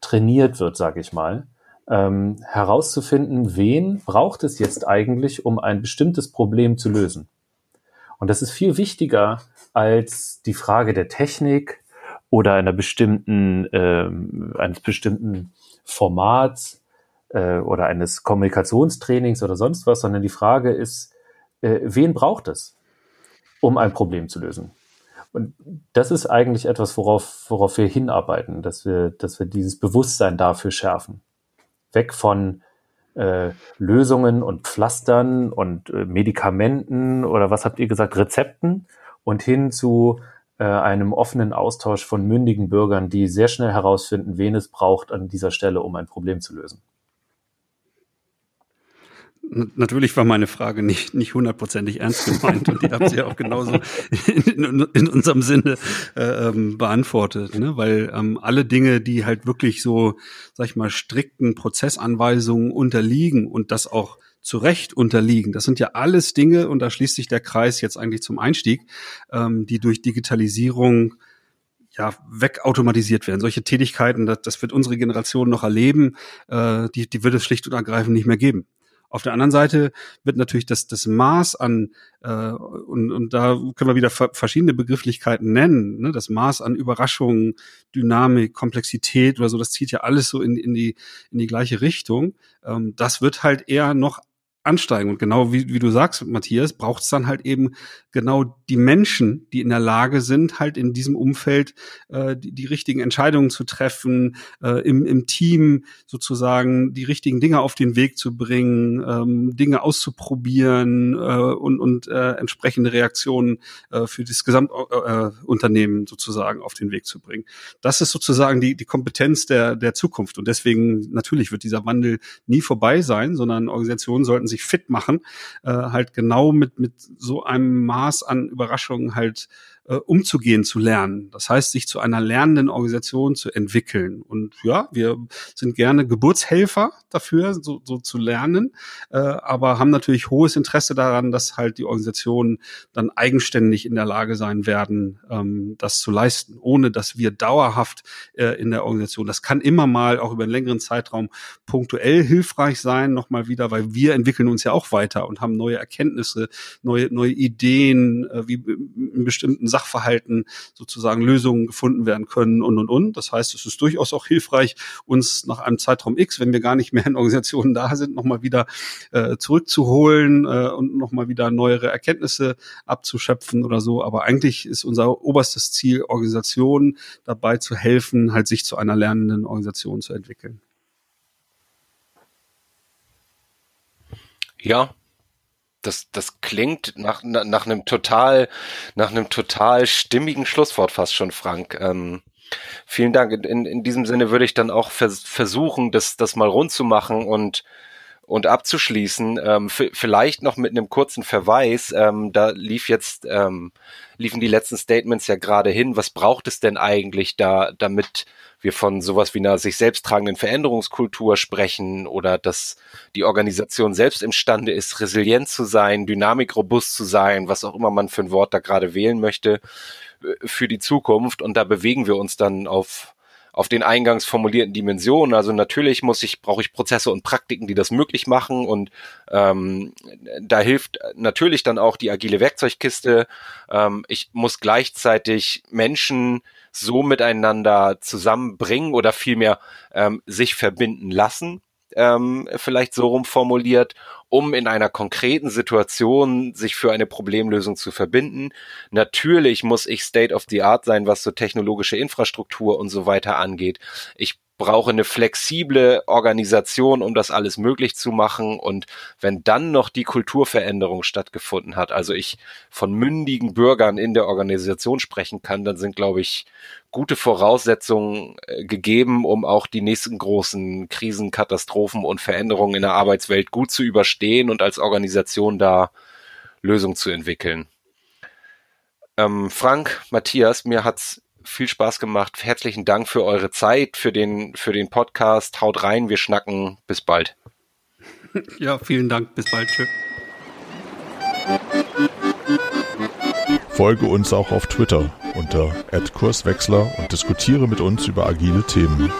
trainiert wird, sage ich mal, ähm, herauszufinden, wen braucht es jetzt eigentlich, um ein bestimmtes Problem zu lösen. Und das ist viel wichtiger als die Frage der Technik oder einer bestimmten, ähm, eines bestimmten Formats äh, oder eines Kommunikationstrainings oder sonst was, sondern die Frage ist, äh, wen braucht es, um ein Problem zu lösen? Und das ist eigentlich etwas, worauf, worauf wir hinarbeiten, dass wir, dass wir dieses Bewusstsein dafür schärfen. Weg von äh, Lösungen und Pflastern und äh, Medikamenten oder was habt ihr gesagt, Rezepten und hin zu äh, einem offenen Austausch von mündigen Bürgern, die sehr schnell herausfinden, wen es braucht an dieser Stelle, um ein Problem zu lösen. Natürlich war meine Frage nicht nicht hundertprozentig ernst gemeint und ihr habt sie ja auch genauso in, in unserem Sinne äh, ähm, beantwortet, ne? weil ähm, alle Dinge, die halt wirklich so, sag ich mal, strikten Prozessanweisungen unterliegen und das auch zu Recht unterliegen. Das sind ja alles Dinge, und da schließt sich der Kreis jetzt eigentlich zum Einstieg, ähm, die durch Digitalisierung ja, wegautomatisiert werden. Solche Tätigkeiten, das, das wird unsere Generation noch erleben, äh, die, die wird es schlicht und ergreifend nicht mehr geben. Auf der anderen Seite wird natürlich das, das Maß an, äh, und, und da können wir wieder verschiedene Begrifflichkeiten nennen, ne? das Maß an Überraschungen, Dynamik, Komplexität oder so, das zieht ja alles so in, in, die, in die gleiche Richtung. Ähm, das wird halt eher noch ansteigen. Und genau wie, wie du sagst, Matthias, braucht es dann halt eben genau die Menschen, die in der Lage sind, halt in diesem Umfeld äh, die, die richtigen Entscheidungen zu treffen, äh, im, im Team sozusagen die richtigen Dinge auf den Weg zu bringen, ähm, Dinge auszuprobieren äh, und, und äh, entsprechende Reaktionen äh, für das Gesamtunternehmen äh, sozusagen auf den Weg zu bringen. Das ist sozusagen die, die Kompetenz der, der Zukunft. Und deswegen natürlich wird dieser Wandel nie vorbei sein, sondern Organisationen sollten sich sich fit machen, äh, halt genau mit, mit so einem Maß an Überraschungen halt äh, umzugehen zu lernen. Das heißt, sich zu einer lernenden Organisation zu entwickeln. Und ja, wir sind gerne Geburtshelfer dafür, so, so zu lernen, äh, aber haben natürlich hohes Interesse daran, dass halt die Organisationen dann eigenständig in der Lage sein werden, ähm, das zu leisten, ohne dass wir dauerhaft äh, in der Organisation, das kann immer mal auch über einen längeren Zeitraum punktuell hilfreich sein, nochmal wieder, weil wir entwickeln uns ja auch weiter und haben neue Erkenntnisse, neue, neue Ideen, äh, wie in bestimmten Sachverhalten sozusagen Lösungen gefunden werden können und, und, und. Das heißt, es ist durchaus auch hilfreich, uns nach einem Zeitraum X, wenn wir gar nicht mehr in Organisationen da sind, nochmal wieder äh, zurückzuholen äh, und nochmal wieder neuere Erkenntnisse abzuschöpfen oder so. Aber eigentlich ist unser oberstes Ziel, Organisationen dabei zu helfen, halt sich zu einer lernenden Organisation zu entwickeln. Ja, das, das klingt nach, nach, nach einem total, nach einem total stimmigen Schlusswort fast schon, Frank. Ähm, vielen Dank. In, in diesem Sinne würde ich dann auch vers versuchen, das, das mal rund zu machen und und abzuschließen, ähm, vielleicht noch mit einem kurzen Verweis, ähm, da lief jetzt, ähm, liefen die letzten Statements ja gerade hin, was braucht es denn eigentlich da, damit wir von sowas wie einer sich selbst tragenden Veränderungskultur sprechen oder dass die Organisation selbst imstande ist, resilient zu sein, dynamikrobust zu sein, was auch immer man für ein Wort da gerade wählen möchte, äh, für die Zukunft. Und da bewegen wir uns dann auf auf den eingangs formulierten Dimensionen. Also natürlich muss ich, brauche ich Prozesse und Praktiken, die das möglich machen. Und ähm, da hilft natürlich dann auch die agile Werkzeugkiste. Ähm, ich muss gleichzeitig Menschen so miteinander zusammenbringen oder vielmehr ähm, sich verbinden lassen, ähm, vielleicht so rum formuliert, um in einer konkreten Situation sich für eine Problemlösung zu verbinden. Natürlich muss ich State of the Art sein, was so technologische Infrastruktur und so weiter angeht. Ich brauche eine flexible Organisation, um das alles möglich zu machen. Und wenn dann noch die Kulturveränderung stattgefunden hat, also ich von mündigen Bürgern in der Organisation sprechen kann, dann sind, glaube ich, gute Voraussetzungen äh, gegeben, um auch die nächsten großen Krisen, Katastrophen und Veränderungen in der Arbeitswelt gut zu überstehen und als Organisation da Lösungen zu entwickeln. Ähm, Frank, Matthias, mir hat's viel Spaß gemacht. Herzlichen Dank für eure Zeit, für den, für den Podcast. Haut rein, wir schnacken. Bis bald. (laughs) Ja, vielen Dank. Bis bald. Tschüss. Folge uns auch auf Twitter unter @kurswechsler und diskutiere mit uns über agile Themen.